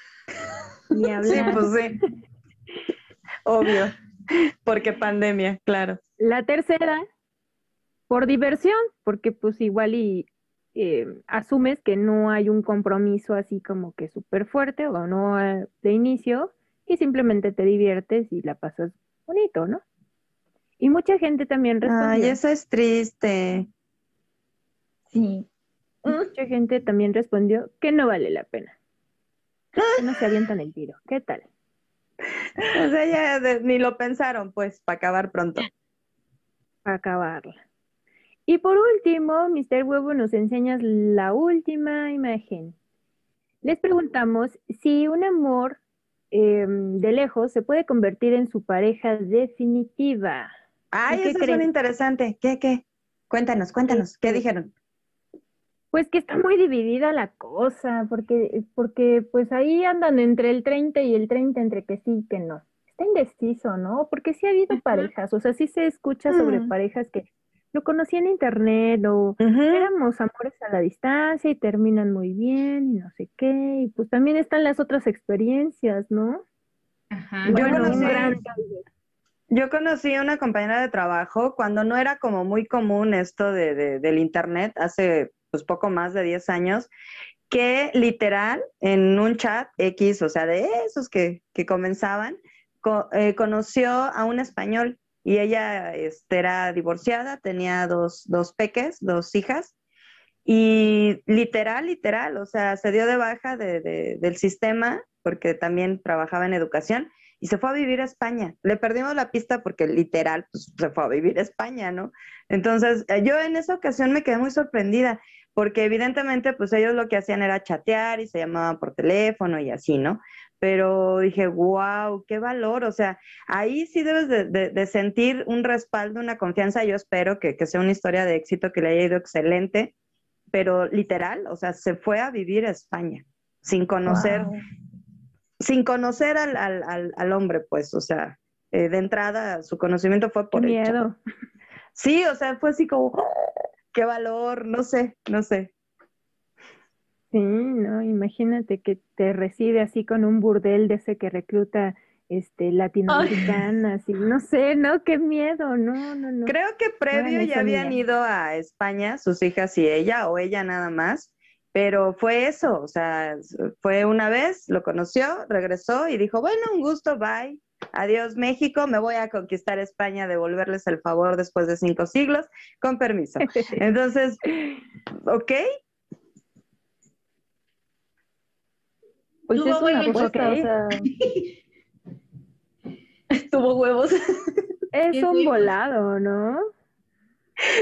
Ni Sí, hablar. pues sí. Obvio. Porque pandemia, claro. La tercera, por diversión, porque pues igual y eh, asumes que no hay un compromiso así como que súper fuerte o no eh, de inicio y simplemente te diviertes y la pasas bonito, ¿no? Y mucha gente también respondió. Ay, eso es triste. sí. Mucha gente también respondió que no vale la pena. No se avientan el tiro. ¿Qué tal? O sea, ya de- ni lo pensaron, pues, para acabar pronto. Para acabarla. Y por último, Mr. Huevo nos enseña la última imagen. Les preguntamos si un amor em, de lejos se puede convertir en su pareja definitiva. Ay, eso es interesante. ¿Qué, qué? Cuéntanos, cuéntanos, ¿qué dijeron? Pues que está muy dividida la cosa, porque, porque pues ahí andan entre el 30 y el 30, entre que sí y que no. Está indeciso, ¿no? Porque sí ha habido parejas, o sea, sí se escucha sobre Mm. parejas que lo conocí en internet o éramos amores a la distancia y terminan muy bien y no sé qué. Y pues también están las otras experiencias, ¿no? Ajá. Yo Bueno, un conocí- gran Yo conocí a una compañera de trabajo cuando no era como muy común esto de, de- del internet, hace pues poco más de 10 años, que literal en un chat X, o sea, de esos que, que comenzaban, co- eh, conoció a un español y ella este, era divorciada, tenía dos, dos peques, dos hijas, y literal, literal, o sea, se dio de baja de- del sistema porque también trabajaba en educación y se fue a vivir a España. Le perdimos la pista porque literal pues, se fue a vivir a España, ¿no? Entonces, eh, yo en esa ocasión me quedé muy sorprendida porque evidentemente pues ellos lo que hacían era chatear y se llamaban por teléfono y así, ¿no? Pero dije, wow, qué valor, o sea, ahí sí debes de, de- de sentir un respaldo, una confianza, yo espero que, que sea una historia de éxito, que le haya ido excelente, pero literal, o sea, se fue a vivir a España sin conocer, Wow. sin conocer al, al, al, al hombre, pues, o sea, eh, de entrada su conocimiento fue Qué por hecho. miedo. Sí, o sea, fue así como, "Oh, qué valor, no sé, no sé. Sí, no, imagínate que te recibe así con un burdel de ese que recluta este latinoamericanas y no sé, no, qué miedo, no, no, no. Creo que previo ya habían ido a España, sus hijas y ella, o ella nada más, pero fue eso, o sea, fue una vez, lo conoció, regresó y dijo, bueno, un gusto, bye, adiós México, me voy a conquistar España, devolverles el favor después de cinco siglos, con permiso. Entonces, ok, Pues Tuvo es una huevos, apuesta, o ok. sea, Tuvo huevos. es un volado, ¿no?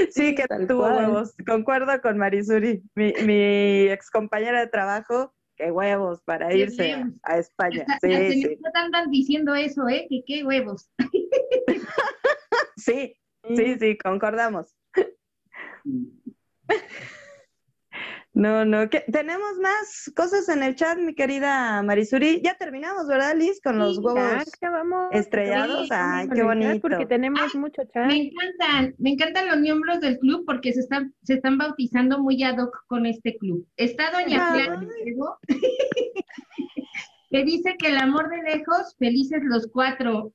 sí que tal tuvo cual. huevos, concuerdo con Marisuri, mi, mi ex compañera de trabajo, qué huevos para Qué irse a, huevos. a España. Hasta en Sí, el sí, andan diciendo eso, ¿eh? Que qué huevos. sí, sí, sí, concordamos. No, no, que tenemos más cosas en el chat, mi querida Marisuri. Ya terminamos, ¿verdad, Liz? Con los Sí, huevos. Estrellados. Sí, Ay, qué bonito. Porque tenemos mucho chat. Me encantan, me encantan los miembros del club porque se están, se están bautizando muy ad hoc con este club. Está Doña. Clara Diego, que dice que el amor de lejos, felices los cuatro.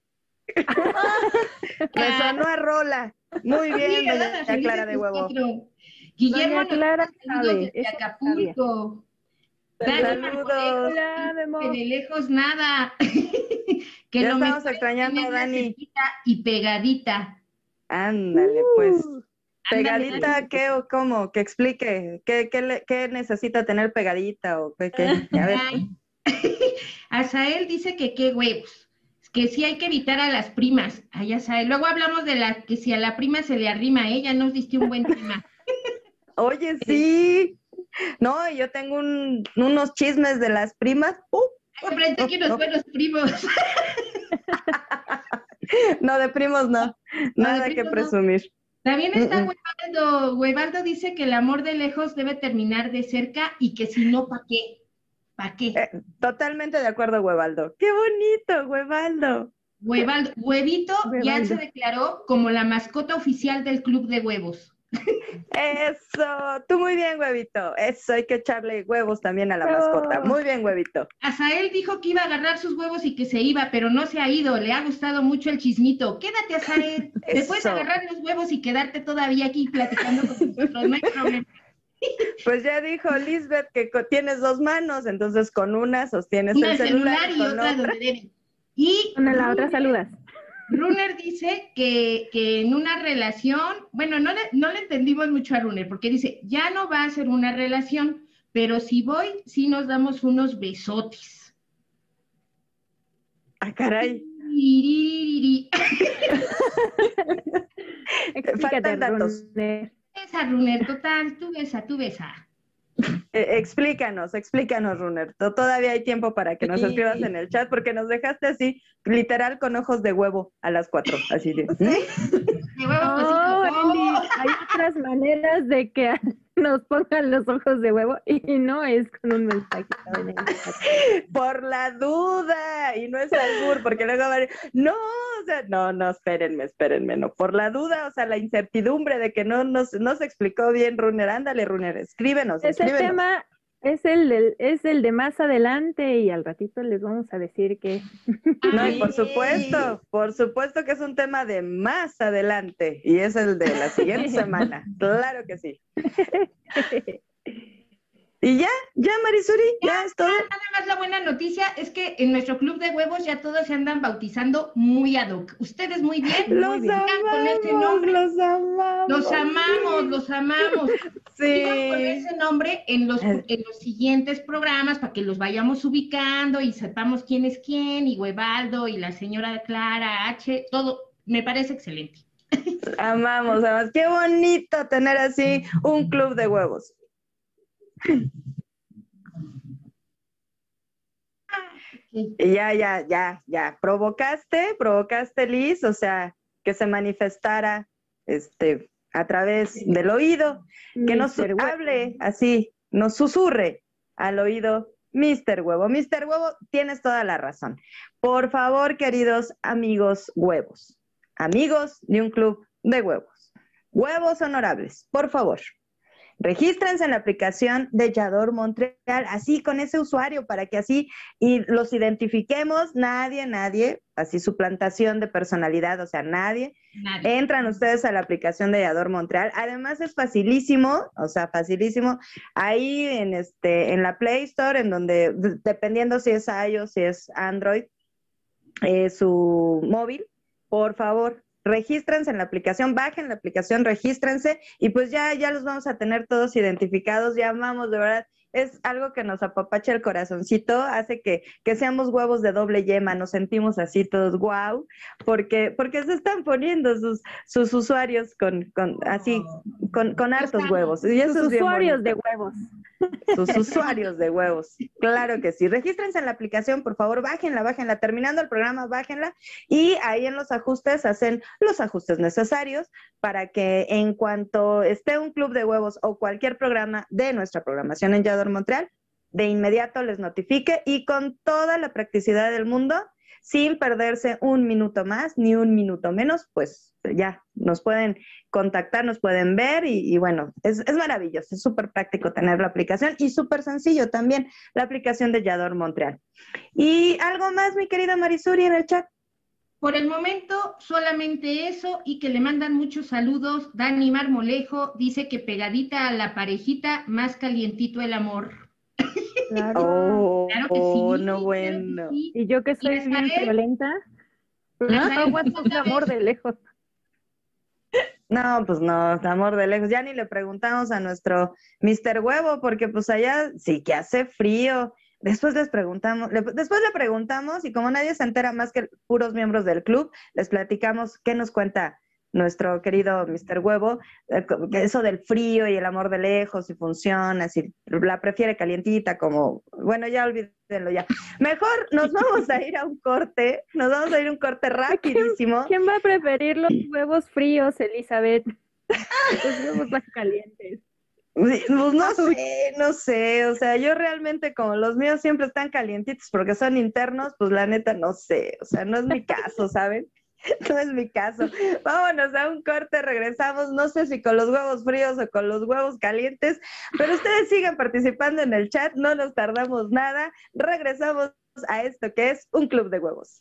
Me sonó a rola. Muy bien, doña Clara de huevo. cuatro. Guillermo Doña nos Clara saludos sabe, desde. Acapulco. Saludos. De lejos nada. que Ya lo estamos extrañando Dani. Y pegadita. Ándale, pues. Uh, Ándale, ¿Pegadita qué o cómo? Que explique. ¿Qué, qué, le- qué necesita tener pegadita o qué? qué? A ver. Azael dice que qué huevos, que sí hay que evitar a las primas. Ay, Azael. Luego hablamos de la que si a la prima se le arrima, ella nos diste un buen tema. Oye, sí. No, yo tengo un- unos chismes de las primas. Uh, que unos buenos primos. no, de primos no. Nada que no. presumir. También está. Huevaldo. Huevaldo dice que el amor de lejos debe terminar de cerca y que si no, ¿para qué? ¿Para qué? Eh, totalmente de acuerdo, Huevaldo. Qué bonito, Huevaldo. Huevaldo, Huevito ya se declaró como la mascota oficial del Club de Huevos. Eso, tú muy bien, huevito. Eso, hay que echarle huevos también a la mascota. Muy bien, huevito. Azael dijo que iba a agarrar sus huevos y que se iba, pero no se ha ido. Le ha gustado mucho el chismito. Quédate, Azael. Te puedes agarrar los huevos y quedarte todavía aquí platicando con nosotros. No hay problema. Pues ya dijo Lisbeth que tienes dos manos, entonces con una sostienes Una el el celular, celular y con otra la otra. donde debe. Y Con la otra saludas. Runner dice que, que en una relación, bueno, no le, no le entendimos mucho a Runner, porque dice, ya no va a ser una relación, pero si voy, sí nos damos unos besotes. Ah, caray. Explícate, Faltan datos. Runner. besa, Runer, total, tú besa, tú besa. Eh, explícanos, explícanos, Runer. Todavía hay tiempo para que nos escribas en el chat porque nos dejaste así, literal, con ojos de huevo a las cuatro, así de. Huevo, pues, No, hay otras maneras de que nos pongan los ojos de huevo y no es con un mensaje. Por la duda, y no es albur, porque luego van no, o sea, no, no, espérenme, espérenme, no, por la duda, o sea, la incertidumbre de que no nos, no se explicó bien, Runner, ándale, Runner, escríbenos, Ese escríbenos. tema es el, del, es el de más adelante y al ratito les vamos a decir que... No, y por supuesto, por supuesto que es un tema de más adelante, y es el de la siguiente semana, claro que sí. Y ya, ya, Marisuri, ya, es todo. Nada más la buena noticia es que en nuestro club de huevos ya todos se andan bautizando muy ad hoc. Ustedes muy bien, muy Los bien. Sigan con ese amamos, nombre. los amamos. Los amamos, los amamos. Sigan con ese nombre en los, en los siguientes programas para que los vayamos ubicando y sepamos quién es quién, y Huevaldo y la señora Clara H, todo. Me parece excelente. Amamos, amamos. Qué bonito tener así un club de huevos. Ya, ya, ya, ya. Provocaste, provocaste, Liz, o sea, que se manifestara este a través del oído, que nos hable así, nos susurre al oído, Mr. Huevo. Mr. Huevo, tienes toda la razón. Por favor, queridos amigos huevos, amigos de un club de huevos, huevos honorables, por favor. Regístrense en la aplicación de Yador Montreal, así con ese usuario, para que así y los identifiquemos, nadie, nadie, así suplantación de personalidad, o sea, nadie. Nadie. Entran ustedes a la aplicación de Yador Montreal. Además es facilísimo, o sea, facilísimo. Ahí en este, en la Play Store, en donde, dependiendo si es iOS, si es Android, eh, su móvil, por favor, regístrense en la aplicación, bajen la aplicación, regístrense y pues ya, ya los vamos a tener todos identificados, ya amamos, de verdad, es algo que nos apapacha el corazoncito, hace que, que seamos huevos de doble yema, nos sentimos así todos wow, porque, porque se están poniendo sus, sus usuarios con, con así, con, con hartos huevos. Y Sus usuarios de huevos. sus usuarios de huevos. Claro que sí. Regístrense en la aplicación, por favor, bájenla, bájenla. Terminando el programa, bájenla. Y ahí en los ajustes hacen los ajustes necesarios para que en cuanto esté un club de huevos o cualquier programa de nuestra programación en Montreal, de inmediato les notifique y con toda la practicidad del mundo, sin perderse un minuto más ni un minuto menos, pues ya nos pueden contactar, nos pueden ver y, y bueno, es, es maravilloso, es súper práctico tener la aplicación y súper sencillo también la aplicación de Yador Montreal. ¿Y algo más, mi querida Marisuri, en el chat? Por el momento, solamente eso y que le mandan muchos saludos. Dani Marmolejo dice que pegadita a la parejita, más calientito el amor. Oh, Claro que sí, oh, no claro que bueno. sí. Y yo que soy ¿Y bien violenta, no aguanto amor de lejos. No, pues no, amor de lejos. Ya ni le preguntamos a nuestro Mr. Huevo, porque pues allá sí que hace frío. Después les preguntamos, le- después le preguntamos y como nadie se entera más que puros miembros del club, les platicamos qué nos cuenta nuestro querido Mr. Huevo, eh, eso del frío y el amor de lejos, si funciona, si la prefiere calientita, como, bueno, ya olvídenlo ya. Mejor nos vamos a ir a un corte, nos vamos a ir a un corte rapidísimo. ¿Quién va a preferir los huevos fríos, Elizabeth? Los huevos tan calientes. Pues no sé, no sé, o sea, yo realmente como los míos siempre están calientitos porque son internos, pues la neta no sé, o sea, no es mi caso, ¿saben? No es mi caso. Vámonos a un corte, regresamos, no sé si con los huevos fríos o con los huevos calientes, pero ustedes sigan participando en el chat, no nos tardamos nada, regresamos a esto que es un club de huevos.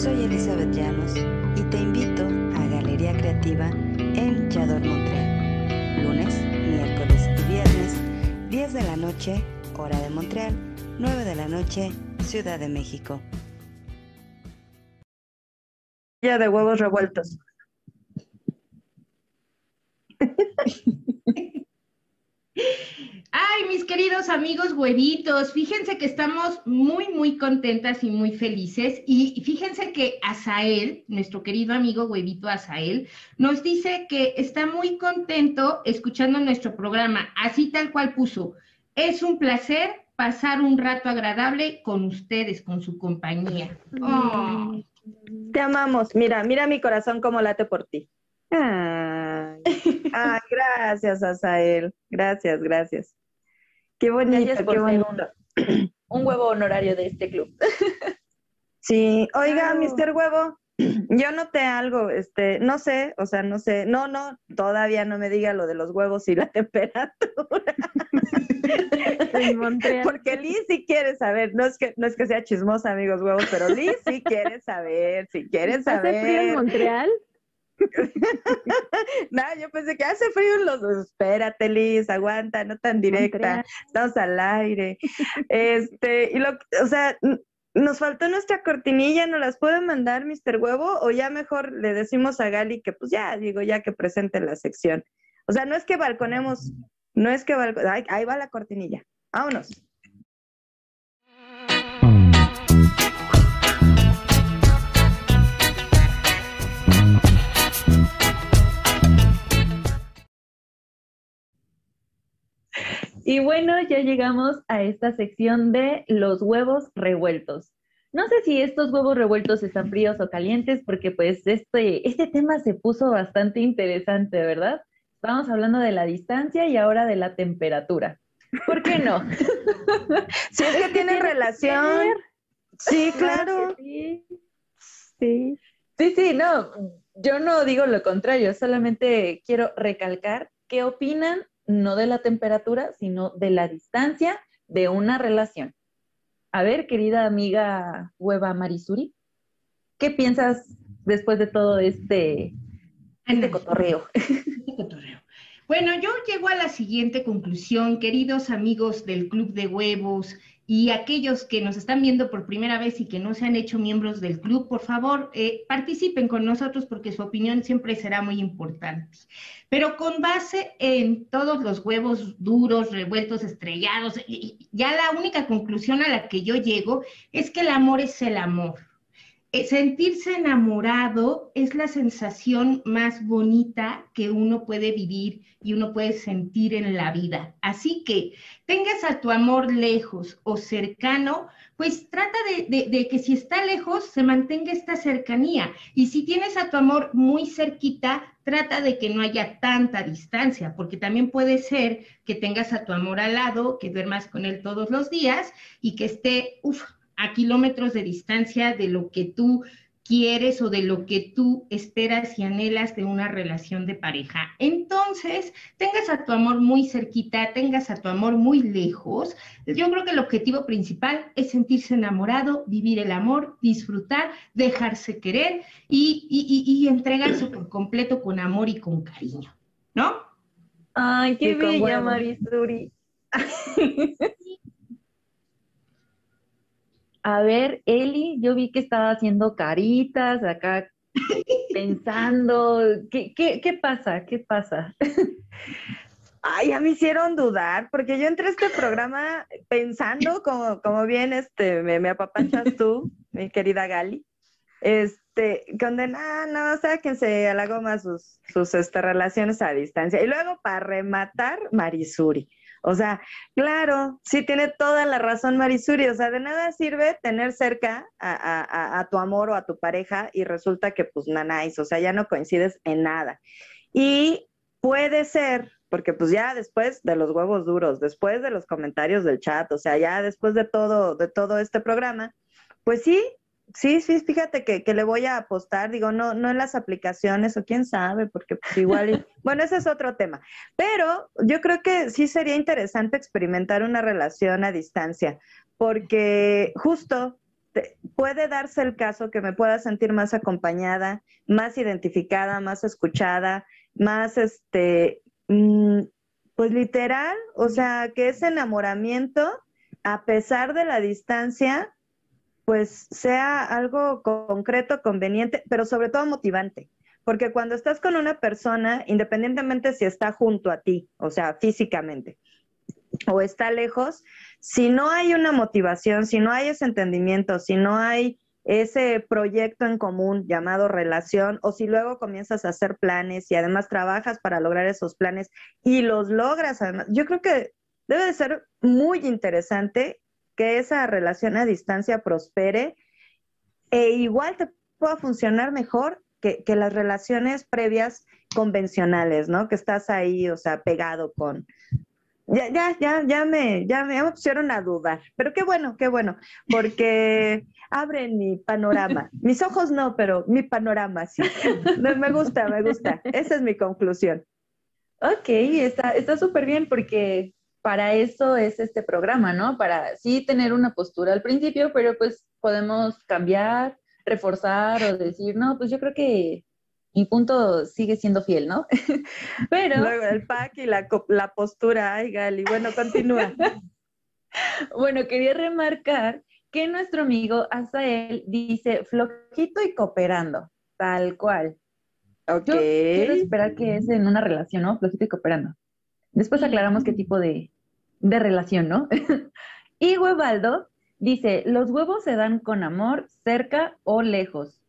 Soy Elizabeth Llanos y te invito a Galería Creativa en Yador Montreal. Lunes, miércoles y viernes, 10 de la noche, hora de Montreal, 9 de la noche, Ciudad de México. Ya de huevos revueltos. Ay, mis queridos amigos huevitos, fíjense que estamos muy, muy contentas y muy felices. Y fíjense que Asael, nuestro querido amigo huevito Asael, nos dice que está muy contento escuchando nuestro programa, así tal cual puso. Es un placer pasar un rato agradable con ustedes, con su compañía. Te amamos. Mira, mira mi corazón como late por ti. Ay, gracias, Asael. Gracias, gracias. Qué bonito, qué bonito. Un, huevo honorario de este club. Sí, oiga, Mister Huevo, yo noté algo, este, no sé, o sea, no sé, no, no, todavía no me diga lo de los huevos y la temperatura. Porque Liz sí quiere saber, no es que no es que sea chismosa, amigos huevos, pero Liz sí quiere saber, si quiere saber. ¿Hace frío en Montreal? no, yo pensé que hace frío en los. Espérate, Liz, aguanta, no tan directa. Estamos al aire. Este, y lo, o sea, nos faltó nuestra cortinilla, ¿nos las puede mandar, Mr. Huevo? O ya mejor le decimos a Gali que, pues ya, digo, ya que presente la sección. O sea, no es que balconemos, no es que balconemos, ahí va la cortinilla. Vámonos. Y bueno, ya llegamos a esta sección de los huevos revueltos. No sé si estos huevos revueltos están fríos o calientes, porque pues este, este tema se puso bastante interesante, ¿verdad? Estamos hablando de la distancia y ahora de la temperatura. ¿Por qué no? si es que tiene relación. Sí, claro. Sí. sí. Sí, sí, no. Yo no digo lo contrario, solamente quiero recalcar qué opinan no de la temperatura, sino de la distancia de una relación. A ver, querida amiga Hueva Marisuri, ¿qué piensas después de todo este, este cotorreo? Este cotorreo. Bueno, yo llego a la siguiente conclusión, queridos amigos del Club de Huevos, y aquellos que nos están viendo por primera vez y que no se han hecho miembros del club, por favor, eh, participen con nosotros porque su opinión siempre será muy importante. Pero con base en todos los huevos duros, revueltos, estrellados, ya la única conclusión a la que yo llego es que el amor es el amor. Eh, sentirse enamorado es la sensación más bonita que uno puede vivir y uno puede sentir en la vida. Así que tengas a tu amor lejos o cercano, pues trata de, que si está lejos se mantenga esta cercanía. Y si tienes a tu amor muy cerquita, trata de que no haya tanta distancia, porque también puede ser que tengas a tu amor al lado, que duermas con él todos los días y que esté, uff, a kilómetros de distancia de lo que tú quieres o de lo que tú esperas y anhelas de una relación de pareja. Entonces, tengas a tu amor muy cerquita, tengas a tu amor muy lejos. Yo creo que el objetivo principal es sentirse enamorado, vivir el amor, disfrutar, dejarse querer y, y, entregarse por completo con amor y con cariño, ¿no? Ay, qué, bella, Marisuri. A ver, Eli, yo vi que estaba haciendo caritas acá, pensando, ¿qué, qué, qué pasa? ¿Qué pasa? Ay, ya me hicieron dudar, porque yo entré a este programa pensando, como, como bien este, me, me apapachas tú, mi querida Gali, este, condena, no, o sea, que se halagó más sus, sus este, relaciones a distancia. Y luego, para rematar, Marisuri. O sea, claro, sí tiene toda la razón Marisuri, o sea, de nada sirve tener cerca a, tu amor o a tu pareja y resulta que pues nanáis, o sea, ya no coincides en nada. Y puede ser, porque pues ya después de los huevos duros, después de los comentarios del chat, o sea, ya después de todo, de todo este programa, pues sí, Sí, sí, fíjate que, le voy a apostar, digo, no, no en las aplicaciones o quién sabe, porque pues igual, bueno, ese es otro tema, pero yo creo que sí sería interesante experimentar una relación a distancia, porque justo puede darse el caso que me pueda sentir más acompañada, más identificada, más escuchada, más, este, mm, pues literal, o sea, que ese enamoramiento, a pesar de la distancia, pues sea algo concreto, conveniente, pero sobre todo motivante. porque cuando estás con una persona, independientemente si está junto a ti, o sea, físicamente, o está lejos, si no hay una motivación, si no hay ese entendimiento, si no hay ese proyecto en común llamado relación, o si luego comienzas a hacer planes y además trabajas para lograr esos planes y los logras, además, yo creo que debe de ser muy interesante que esa relación a distancia prospere e igual te pueda funcionar mejor que, que las relaciones previas convencionales, ¿no? Que estás ahí, o sea, pegado con, ya, ya, ya, ya me, ya me, pusieron a dudar. Pero qué bueno, qué bueno, porque abren mi panorama. Mis ojos no, pero mi panorama sí. Me gusta, me gusta. Esa es mi conclusión. Ok, está súper bien porque para eso es este programa, ¿no? Para sí tener una postura al principio, pero pues podemos cambiar, reforzar o decir, no, pues yo creo que mi punto sigue siendo fiel, ¿no? Pero... Luego el pack y la, la postura, ay, Gali, bueno, continúa. bueno, quería remarcar que nuestro amigo Azael dice flojito y cooperando, tal cual. Ok. Yo quiero esperar que es en una relación, ¿no? Flojito y cooperando. Después aclaramos qué tipo de, de relación, ¿no? y Huevaldo dice, los huevos se dan con amor, cerca o lejos.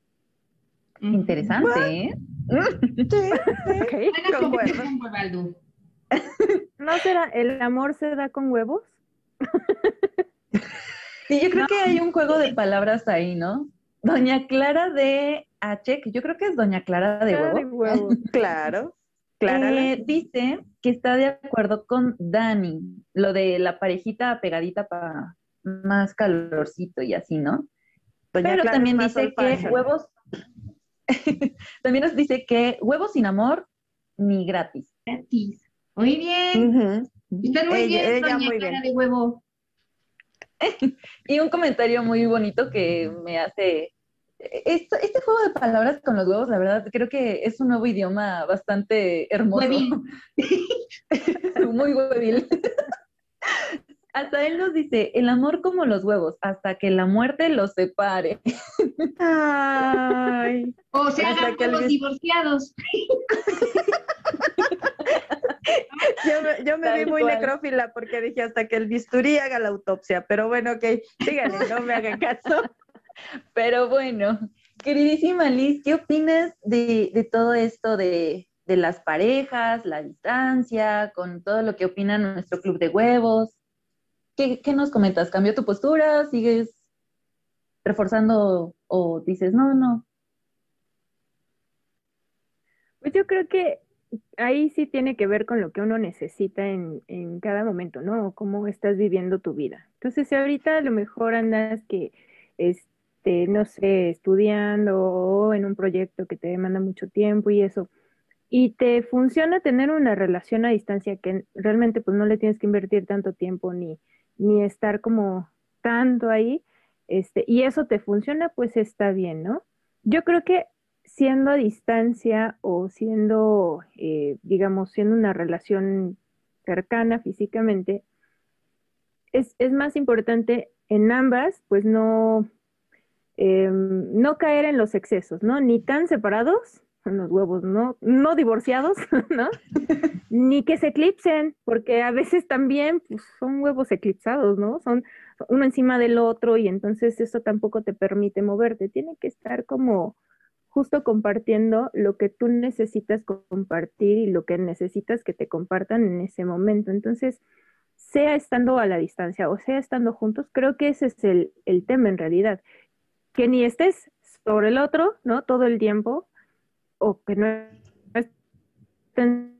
Interesante, ¿eh? ¿No será el amor se da con huevos? sí, yo creo que hay un juego de palabras ahí, ¿no? Doña Clara de H, que yo creo que es Doña Clara de huevo. claro. Clara eh, dice que está de acuerdo con Dani, lo de la parejita pegadita para más calorcito y así, ¿no? Pero también dice que huevos También nos dice que huevos sin amor, ni gratis. Gratis. Muy bien. Están muy bien, doña muy cara de huevo. y un comentario muy bonito que me hace este, este, juego de palabras con los huevos, la verdad, creo que es un nuevo idioma bastante hermoso. Muy huevil. Hasta él nos dice, el amor como los huevos, hasta que la muerte los separe. Ay. O sea, hasta que los divorciados. yo me, vi muy necrófila porque dije hasta que el bisturí haga la autopsia, pero bueno, ok, síganle, no me hagan caso. Pero bueno, queridísima Liz, ¿qué opinas de, todo esto de, de las parejas, la distancia, con todo lo que opina nuestro club de huevos? ¿Qué, nos comentas? ¿Cambió tu postura? ¿Sigues reforzando o dices, no, no? Pues yo creo que ahí sí tiene que ver con lo que uno necesita en, en cada momento, ¿no? cómo estás viviendo tu vida. Entonces, si ahorita a lo mejor andas que, este, no sé, estudiando o en un proyecto que te demanda mucho tiempo y eso, y te funciona tener una relación a distancia que realmente pues no le tienes que invertir tanto tiempo ni, ni estar como tanto ahí, este, y eso te funciona, pues está bien, ¿no? Yo creo que siendo a distancia o siendo, eh, digamos, siendo una relación cercana físicamente, es, más importante en ambas, pues no, em, no caer en los excesos, ¿no? Ni tan separados, los huevos no, no divorciados, ¿no? Ni que se eclipsen, porque a veces también pues, son huevos eclipsados, ¿no? Son uno encima del otro y entonces eso tampoco te permite moverte. Tiene que estar como justo compartiendo lo que tú necesitas compartir y lo que necesitas que te compartan en ese momento. Entonces, sea estando a la distancia o sea estando juntos, creo que ese es el, el tema en realidad. Que ni estés sobre el otro, ¿no? Todo el tiempo, o que no estén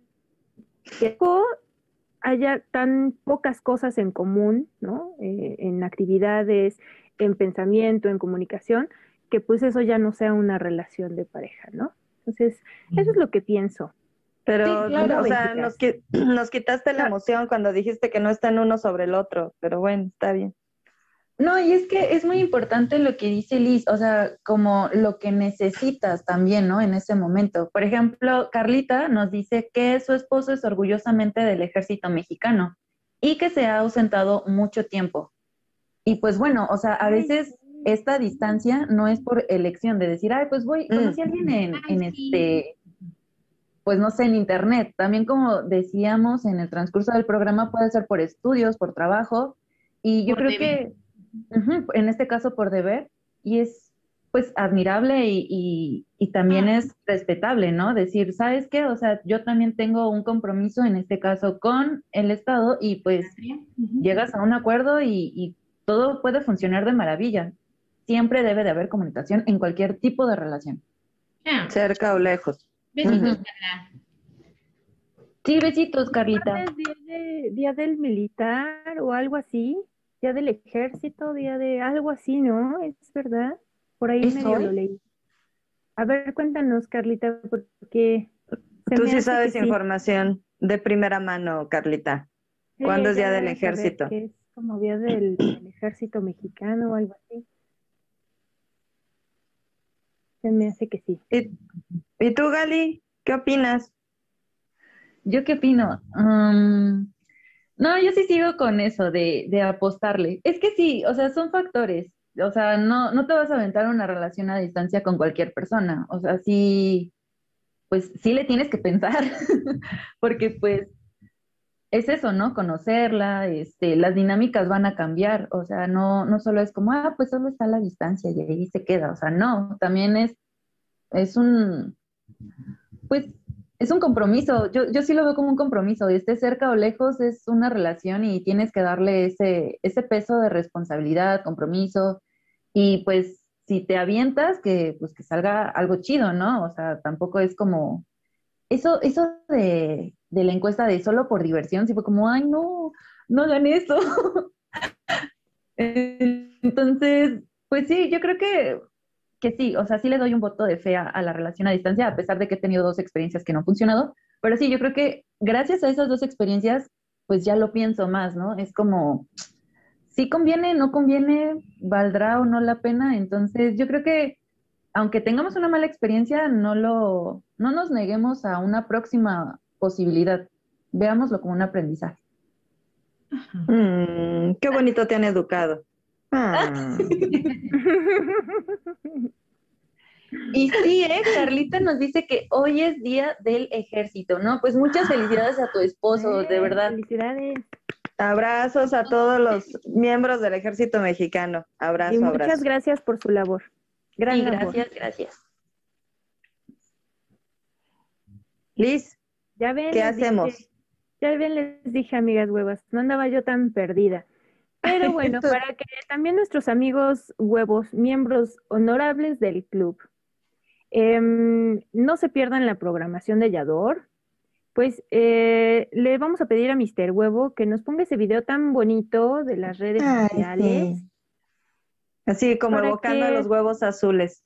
haya tan pocas cosas en común, ¿no? Eh, en actividades, en pensamiento, en comunicación, que pues eso ya no sea una relación de pareja, ¿no? Entonces, eso es lo que pienso. Pero, o sea, nos, nos quitaste la emoción cuando dijiste que no están uno sobre el otro, pero bueno, está bien. No, y es que es muy importante lo que dice Liz, o sea, como lo que necesitas también, ¿no? En ese momento. Por ejemplo, Carlita nos dice que su esposo es orgullosamente del ejército mexicano y que se ha ausentado mucho tiempo. Y pues bueno, o sea, a veces esta distancia no es por elección de decir, ay, pues voy, conocí a alguien en, en este, pues no sé, en internet. También como decíamos en el transcurso del programa, puede ser por estudios, por trabajo, y yo creo que en este caso por deber, y es pues admirable y, y- y también es respetable, ¿no? Decir, ¿sabes qué? O sea, yo también tengo un compromiso en este caso con el Estado y pues llegas a un acuerdo y, y todo puede funcionar de maravilla. Siempre debe de haber comunicación en cualquier tipo de relación. Cerca o lejos. Besitos. Carla. Sí, besitos, Carlita. ¿Es día, de- día del militar o algo así? Día del ejército, día de algo así, ¿no? Es verdad. Por ahí ¿Es medio hoy? lo leí. A ver, cuéntanos, Carlita, porque se Tú sí sabes sí. información de primera mano, Carlita. Sí, ¿Cuándo es Día del Ejército? que es como día del, del ejército mexicano o algo así. Se me hace que sí. ¿Y, y tú, Gali? ¿Qué opinas? ¿Yo qué opino? No, yo sí sigo con eso de, de apostarle. Es que sí, o sea, son factores. O sea, no, no te vas a aventar una relación a distancia con cualquier persona. O sea, sí, pues sí le tienes que pensar, porque pues es eso, ¿no? Conocerla, este, las dinámicas van a cambiar. O sea, no, no solo es como, ah, pues solo está la distancia y ahí se queda. O sea, no, también es, es un, pues es un compromiso, yo, yo sí lo veo como un compromiso, esté cerca o lejos es una relación y tienes que darle ese, ese peso de responsabilidad, compromiso y pues si te avientas que pues que salga algo chido, ¿no? O sea, tampoco es como eso, eso de, de la encuesta de solo por diversión, sí fue como, ay no, no hagan eso. Entonces, pues sí, yo creo que que sí, o sea, sí le doy un voto de fe a, la relación a distancia, a pesar de que he tenido dos experiencias que no han funcionado, pero sí, yo creo que gracias a esas dos experiencias, pues ya lo pienso más, ¿no? Es como, si conviene, no conviene, valdrá o no la pena, entonces yo creo que aunque tengamos una mala experiencia, no lo, no nos neguemos a una próxima posibilidad, veámoslo como un aprendizaje. Mm, qué bonito te han educado. Ah. Y sí, ¿eh? Carlita nos dice que hoy es día del ejército, ¿no? Pues muchas felicidades a tu esposo, de verdad. Felicidades. Abrazos a todos los miembros del ejército mexicano. Abrazo, Y muchas abrazo. gracias por su labor. Gran labor. gracias, gracias. Liz, Ya ven, ¿qué dije- hacemos? ya ven, les dije, amigas huevas, no andaba yo tan perdida. Pero bueno, para que también nuestros amigos huevos, miembros honorables del club, em, no se pierdan la programación de Yador, pues eh, le vamos a pedir a Mr. Huevo que nos ponga ese video tan bonito de las redes Ay, sociales. sí. Así como ¿Para evocando a qué? los huevos azules.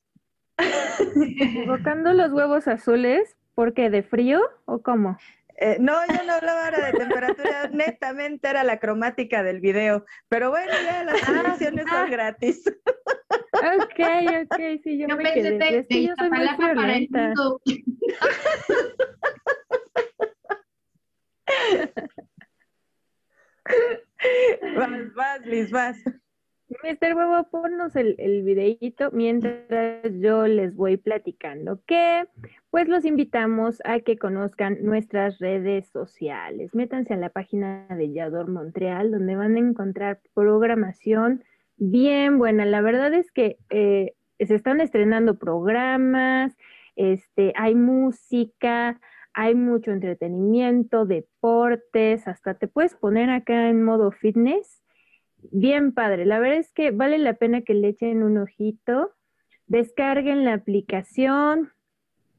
Evocando los huevos azules, ¿por qué? ¿De frío o cómo? Eh, no, yo no hablaba ahora de temperatura, netamente era la cromática del video. Pero bueno, ya las suscripciones son gratis. Ok, ok, sí, yo, Yo me pensé quedé. de, Es que de yo soy muy para el mundo. Vas, vas, Liz, vas. Mister Huevo, ponnos el, el videíto mientras yo les voy platicando que pues los invitamos a que conozcan nuestras redes sociales. Métanse a la página de Yador Montreal donde van a encontrar programación bien buena. La verdad es que eh, se están estrenando programas, este, hay música, hay mucho entretenimiento, deportes, hasta te puedes poner acá en modo fitness. Bien padre, la verdad es que vale la pena que le echen un ojito, descarguen la aplicación,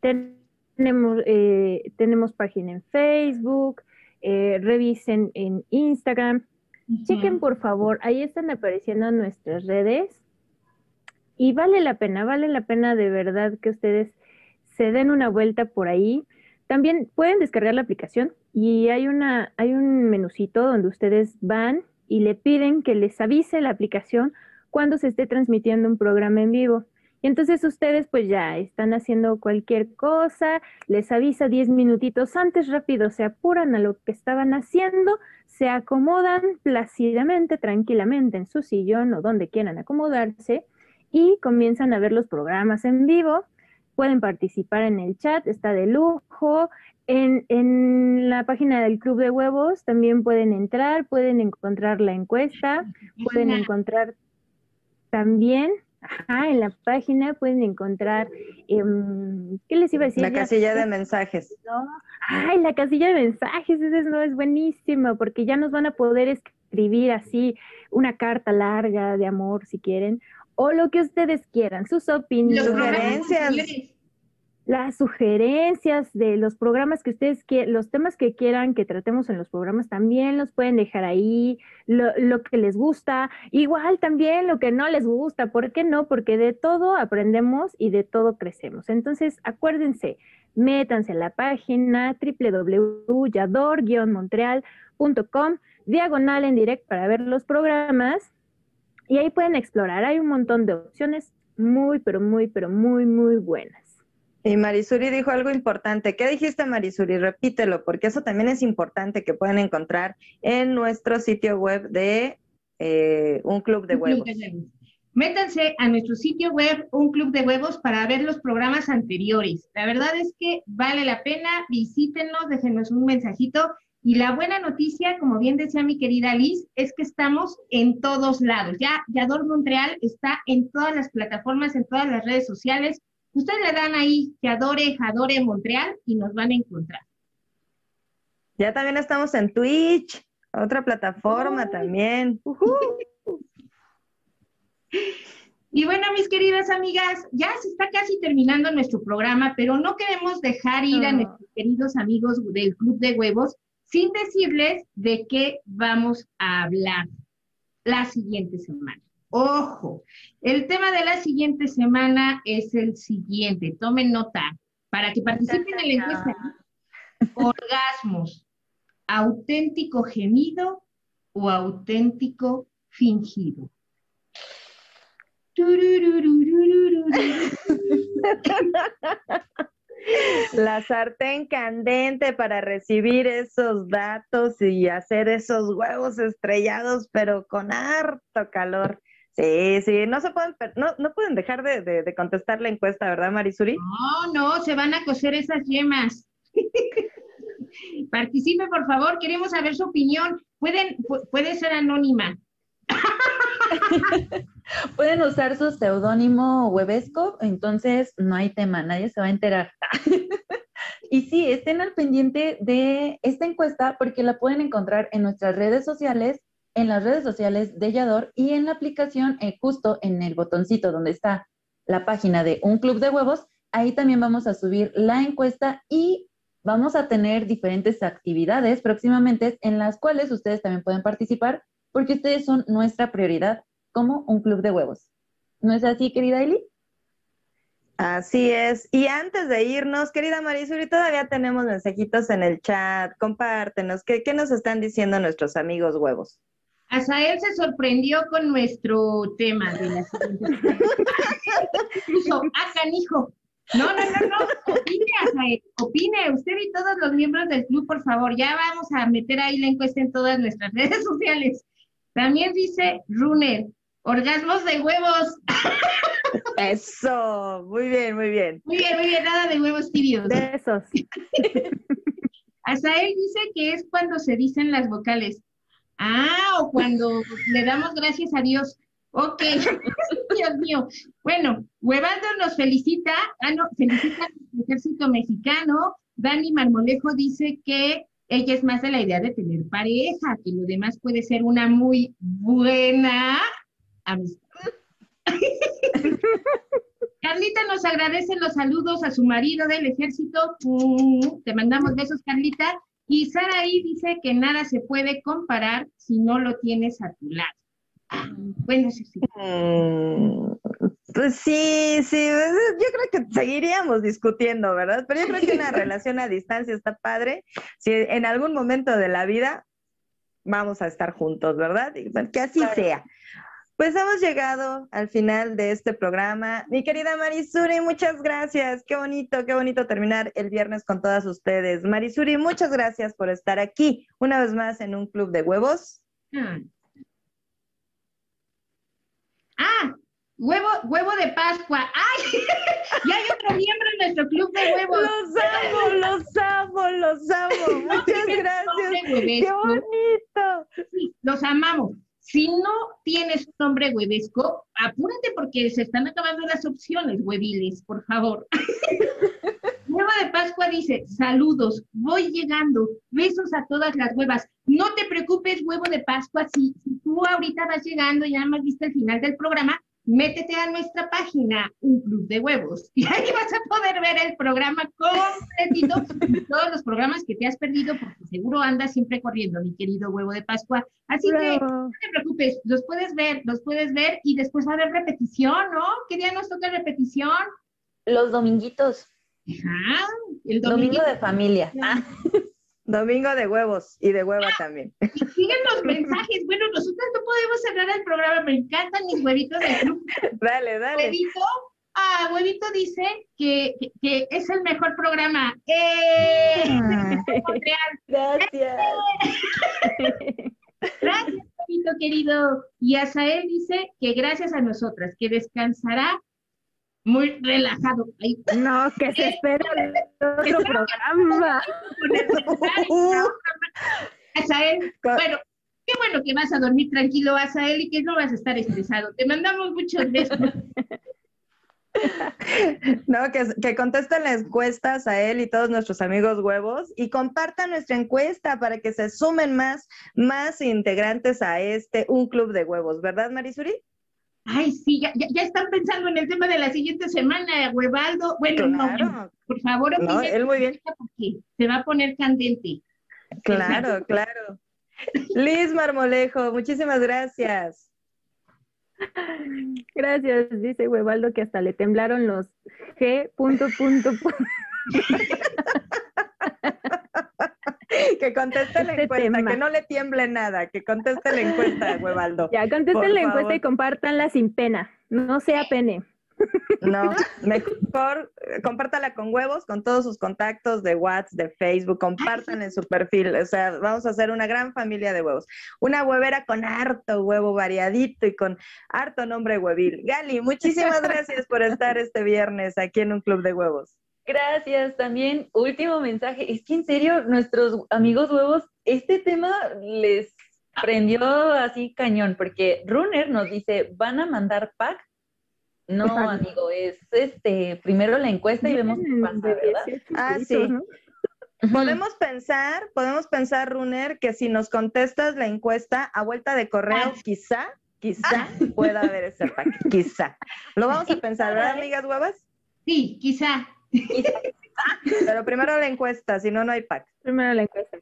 tenemos, eh, tenemos página en Facebook, eh, revisen en Instagram, chequen por favor, ahí están apareciendo nuestras redes. Y vale la pena, vale la pena de verdad que ustedes se den una vuelta por ahí. También pueden descargar la aplicación y hay una, hay un menucito donde ustedes van y le piden que les avise la aplicación cuando se esté transmitiendo un programa en vivo. Y entonces ustedes pues ya están haciendo cualquier cosa, les avisa 10 minutitos antes, rápido se apuran a lo que estaban haciendo, se acomodan plácidamente, tranquilamente en su sillón o donde quieran acomodarse y comienzan a ver los programas en vivo. Pueden participar en el chat, está de lujo. En, en, la página del Club de Huevos también pueden entrar, pueden encontrar la encuesta, pueden encontrar también Ajá, en la página pueden encontrar, em, ¿qué les iba a decir? La casilla de mensajes. Ay, la casilla de mensajes, esa no es buenísima, porque ya nos van a poder escribir así una carta larga de amor, si quieren, o lo que ustedes quieran, sus opiniones. Sugerencias las sugerencias de los programas que ustedes quieran, los temas que quieran que tratemos en los programas también los pueden dejar ahí, lo, lo, que les gusta, igual también lo que no les gusta, ¿por qué no? Porque de todo aprendemos y de todo crecemos. Entonces, acuérdense, métanse a la página www.yador-montreal.com, diagonal en direct para ver los programas y ahí pueden explorar, hay un montón de opciones muy, pero muy, pero muy, muy buenas. Y Marisuri dijo algo importante. ¿Qué dijiste, Marisuri? Repítelo, porque eso también es importante que pueden encontrar en nuestro sitio web de eh, Un Club de Huevos. Métanse a nuestro sitio web, Un Club de Huevos, para ver los programas anteriores. La verdad es que vale la pena, visítenos, déjenos un mensajito. Y la buena noticia, como bien decía mi querida Liz, es que estamos en todos lados. Ya Yador Montreal está en todas las plataformas, en todas las redes sociales Ustedes le dan ahí que adore, adore Montreal y nos van a encontrar. Ya también estamos en Twitch, otra plataforma también. Y bueno, mis queridas amigas, ya se está casi terminando nuestro programa, pero no queremos dejar ir a nuestros queridos amigos del Club de Huevos sin decirles de qué vamos a hablar la siguiente semana. Ojo, el tema de la siguiente semana es el siguiente. Tomen nota para que participen en la encuesta. Orgasmos, auténtico gemido o auténtico fingido. La sartén candente para recibir esos datos y hacer esos huevos estrellados, pero con harto calor. Sí, sí, no se pueden, no, no pueden dejar de, de, contestar la encuesta, ¿verdad, Marisuri? No, no, se van a coser esas yemas. Participe, por favor, queremos saber su opinión. Pueden, puede ser anónima. Pueden usar su seudónimo webesco, entonces no hay tema, nadie se va a enterar. y sí, estén al pendiente de esta encuesta porque la pueden encontrar en nuestras redes sociales en las redes sociales de Yador y en la aplicación, eh, justo en el botoncito donde está la página de Un Club de Huevos. Ahí también vamos a subir la encuesta y vamos a tener diferentes actividades próximamente en las cuales ustedes también pueden participar porque ustedes son nuestra prioridad como un club de huevos. ¿No es así, querida Eli? Así es. Y antes de irnos, querida Marisuri, todavía tenemos mensajitos en el chat. Compártenos. ¿Qué, qué nos están diciendo nuestros amigos huevos? Asael se sorprendió con nuestro tema de la. Puso, ah, canijo. No, no, no, no. Opine, Asael. Opine. Usted y todos los miembros del club, por favor. Ya vamos a meter ahí la encuesta en todas nuestras redes sociales. También dice Runer, orgasmos de huevos. Eso, muy bien, muy bien. Muy bien, muy bien, nada de huevos tibios. De esos. Asael dice que es cuando se dicen las vocales. Ah, o cuando le damos gracias a Dios. Ok, Dios mío. Bueno, Huevando nos felicita, ah, no, felicita al ejército mexicano. Dani Marmolejo dice que ella es más de la idea de tener pareja, que lo demás puede ser una muy buena amistad. Carlita nos agradece los saludos a su marido del ejército. Mm, te mandamos besos, Carlita. Y Saraí dice que nada se puede comparar si no lo tienes a tu lado. Bueno, sí, sí. Mm, pues sí, sí, yo creo que seguiríamos discutiendo, ¿verdad? Pero yo creo que una relación a distancia está padre. Si en algún momento de la vida vamos a estar juntos, ¿verdad? Que así sea. Pues hemos llegado al final de este programa. Mi querida Marisuri, muchas gracias. Qué bonito, qué bonito terminar el viernes con todas ustedes. Marisuri, muchas gracias por estar aquí una vez más en un club de huevos. Hmm. Ah, Huevo, huevo de Pascua. ¡Ay! ya hay otro miembro en nuestro club de huevos. Los amo, los amo, los amo. Muchas gracias. Qué bonito. los amamos. Si no tienes un nombre huevesco, apúrate porque se están acabando las opciones, hueviles, por favor. Hueva de Pascua dice, saludos, voy llegando, besos a todas las huevas. No te preocupes, huevo de Pascua, si, si tú ahorita vas llegando y ya más viste el final del programa, métete a nuestra página, Un Club de Huevos, y ahí vas a poder ver el programa completito, todos los programas que te has perdido, porque seguro andas siempre corriendo, mi querido huevo de Pascua. Así que no te preocupes, los puedes ver, los puedes ver y después va a haber repetición, ¿no? ¿Qué día nos toca repetición? Los dominguitos. Ajá, el domingo de familia. Ah. Domingo de huevos y de hueva también. siguen los mensajes. Bueno, nosotros no podemos cerrar el programa. Me encantan mis huevitos de club. Dale, dale. Huevito, ah, Huevito dice que, que, es el mejor programa. ¡Eh! Ah. Gracias. Gracias, Huevito querido. Y Asael dice que gracias a nosotras, que descansará muy relajado. No, que se espera otro programa. Asael, bueno, qué bueno que vas a dormir tranquilo, Asael, y que no vas a estar estresado. Te mandamos muchos besos. No, que, que contesten las encuestas a él y todos nuestros amigos huevos y compartan nuestra encuesta para que se sumen más, más integrantes a este Un Club de Huevos, ¿verdad, Marisuri? Ay, sí, ya, ya, están pensando en el tema de la siguiente semana, Huevaldo. Bueno, no, por favor, no, él muy bien. Porque se va a poner candente. Claro, claro. Liz Marmolejo, muchísimas gracias. Gracias, dice Huevaldo que hasta le temblaron los G. Punto, punto, punto. que conteste la este encuesta, que no le tiemble nada, que conteste la encuesta, Huevaldo. Ya, contesten la encuesta y compártanla sin pena, no sea pene. No, mejor compártala con huevos, con todos sus contactos de WhatsApp, de Facebook, compartan en su perfil. O sea, vamos a hacer una gran familia de huevos. Una huevera con harto huevo variadito y con harto nombre huevil. Gali, muchísimas gracias por estar este viernes aquí en un club de huevos. Gracias. También, último mensaje. Es que en serio, nuestros amigos huevos, este tema les prendió así cañón, porque Runner nos dice, ¿van a mandar pack? No, amigo, es este, primero la encuesta y vemos qué pasa, ¿verdad? Ah, sí. Podemos pensar, podemos pensar, Runner, que si nos contestas la encuesta a vuelta de correo, ah. quizá, quizá pueda haber ese pack, quizá. Lo vamos a pensar, ¿verdad, amigas huevas? Sí, quizá. Pero primero la encuesta, si no, no hay pack. Primero la encuesta.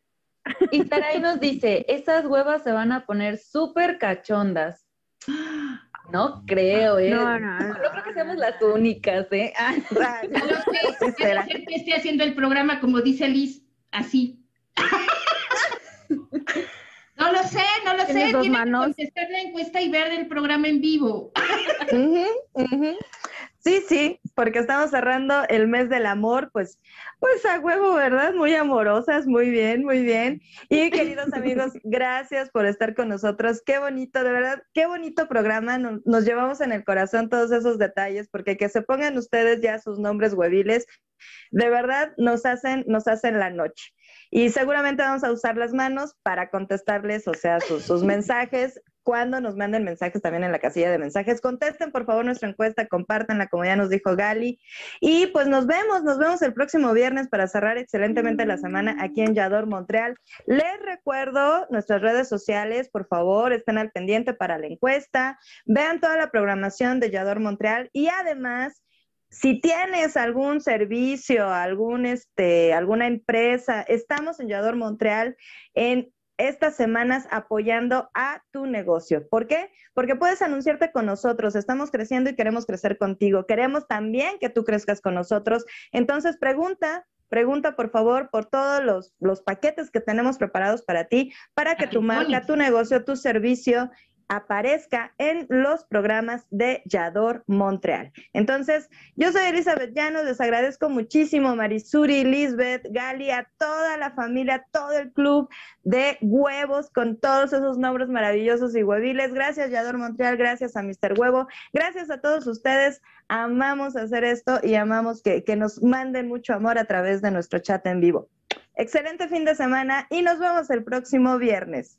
Y Saray nos dice, esas huevas se van a poner súper cachondas. No creo, ¿eh? No, no, no, no, creo que seamos las únicas, ¿eh? Ah, que, que esté haciendo el programa, como dice Liz, así. No lo sé, no lo sé. Tiene que contestar la encuesta y ver el programa en vivo. Sí, sí, porque estamos cerrando el mes del amor, pues, pues a huevo, ¿verdad? Muy amorosas, muy bien, muy bien. Y queridos amigos, gracias por estar con nosotros. Qué bonito, de verdad, qué bonito programa. Nos, llevamos en el corazón todos esos detalles, porque que se pongan ustedes ya sus nombres hueviles, de verdad nos hacen, nos hacen la noche. Y seguramente vamos a usar las manos para contestarles, o sea, sus, sus mensajes cuando nos manden mensajes también en la casilla de mensajes. Contesten por favor nuestra encuesta, compártanla como ya nos dijo Gali. Y pues nos vemos, nos vemos el próximo viernes para cerrar excelentemente la semana aquí en Yador, Montreal. Les recuerdo nuestras redes sociales, por favor, estén al pendiente para la encuesta, vean toda la programación de Yador Montreal y además si tienes algún servicio, algún este, alguna empresa, estamos en Yador Montreal en estas semanas apoyando a tu negocio. ¿Por qué? Porque puedes anunciarte con nosotros. Estamos creciendo y queremos crecer contigo. Queremos también que tú crezcas con nosotros. Entonces, pregunta, pregunta por favor por todos los, los paquetes que tenemos preparados para ti, para que tu marca, tu negocio, tu servicio aparezca en los programas de Yador Montreal. Entonces, yo soy Elizabeth Llanos, les agradezco muchísimo Marisuri, Lisbeth, Gali, a toda la familia, todo el club de huevos con todos esos nombres maravillosos y hueviles. Gracias Yador Montreal, gracias a Mr. Huevo, gracias a todos ustedes. Amamos hacer esto y amamos que, que nos manden mucho amor a través de nuestro chat en vivo. Excelente fin de semana y nos vemos el próximo viernes.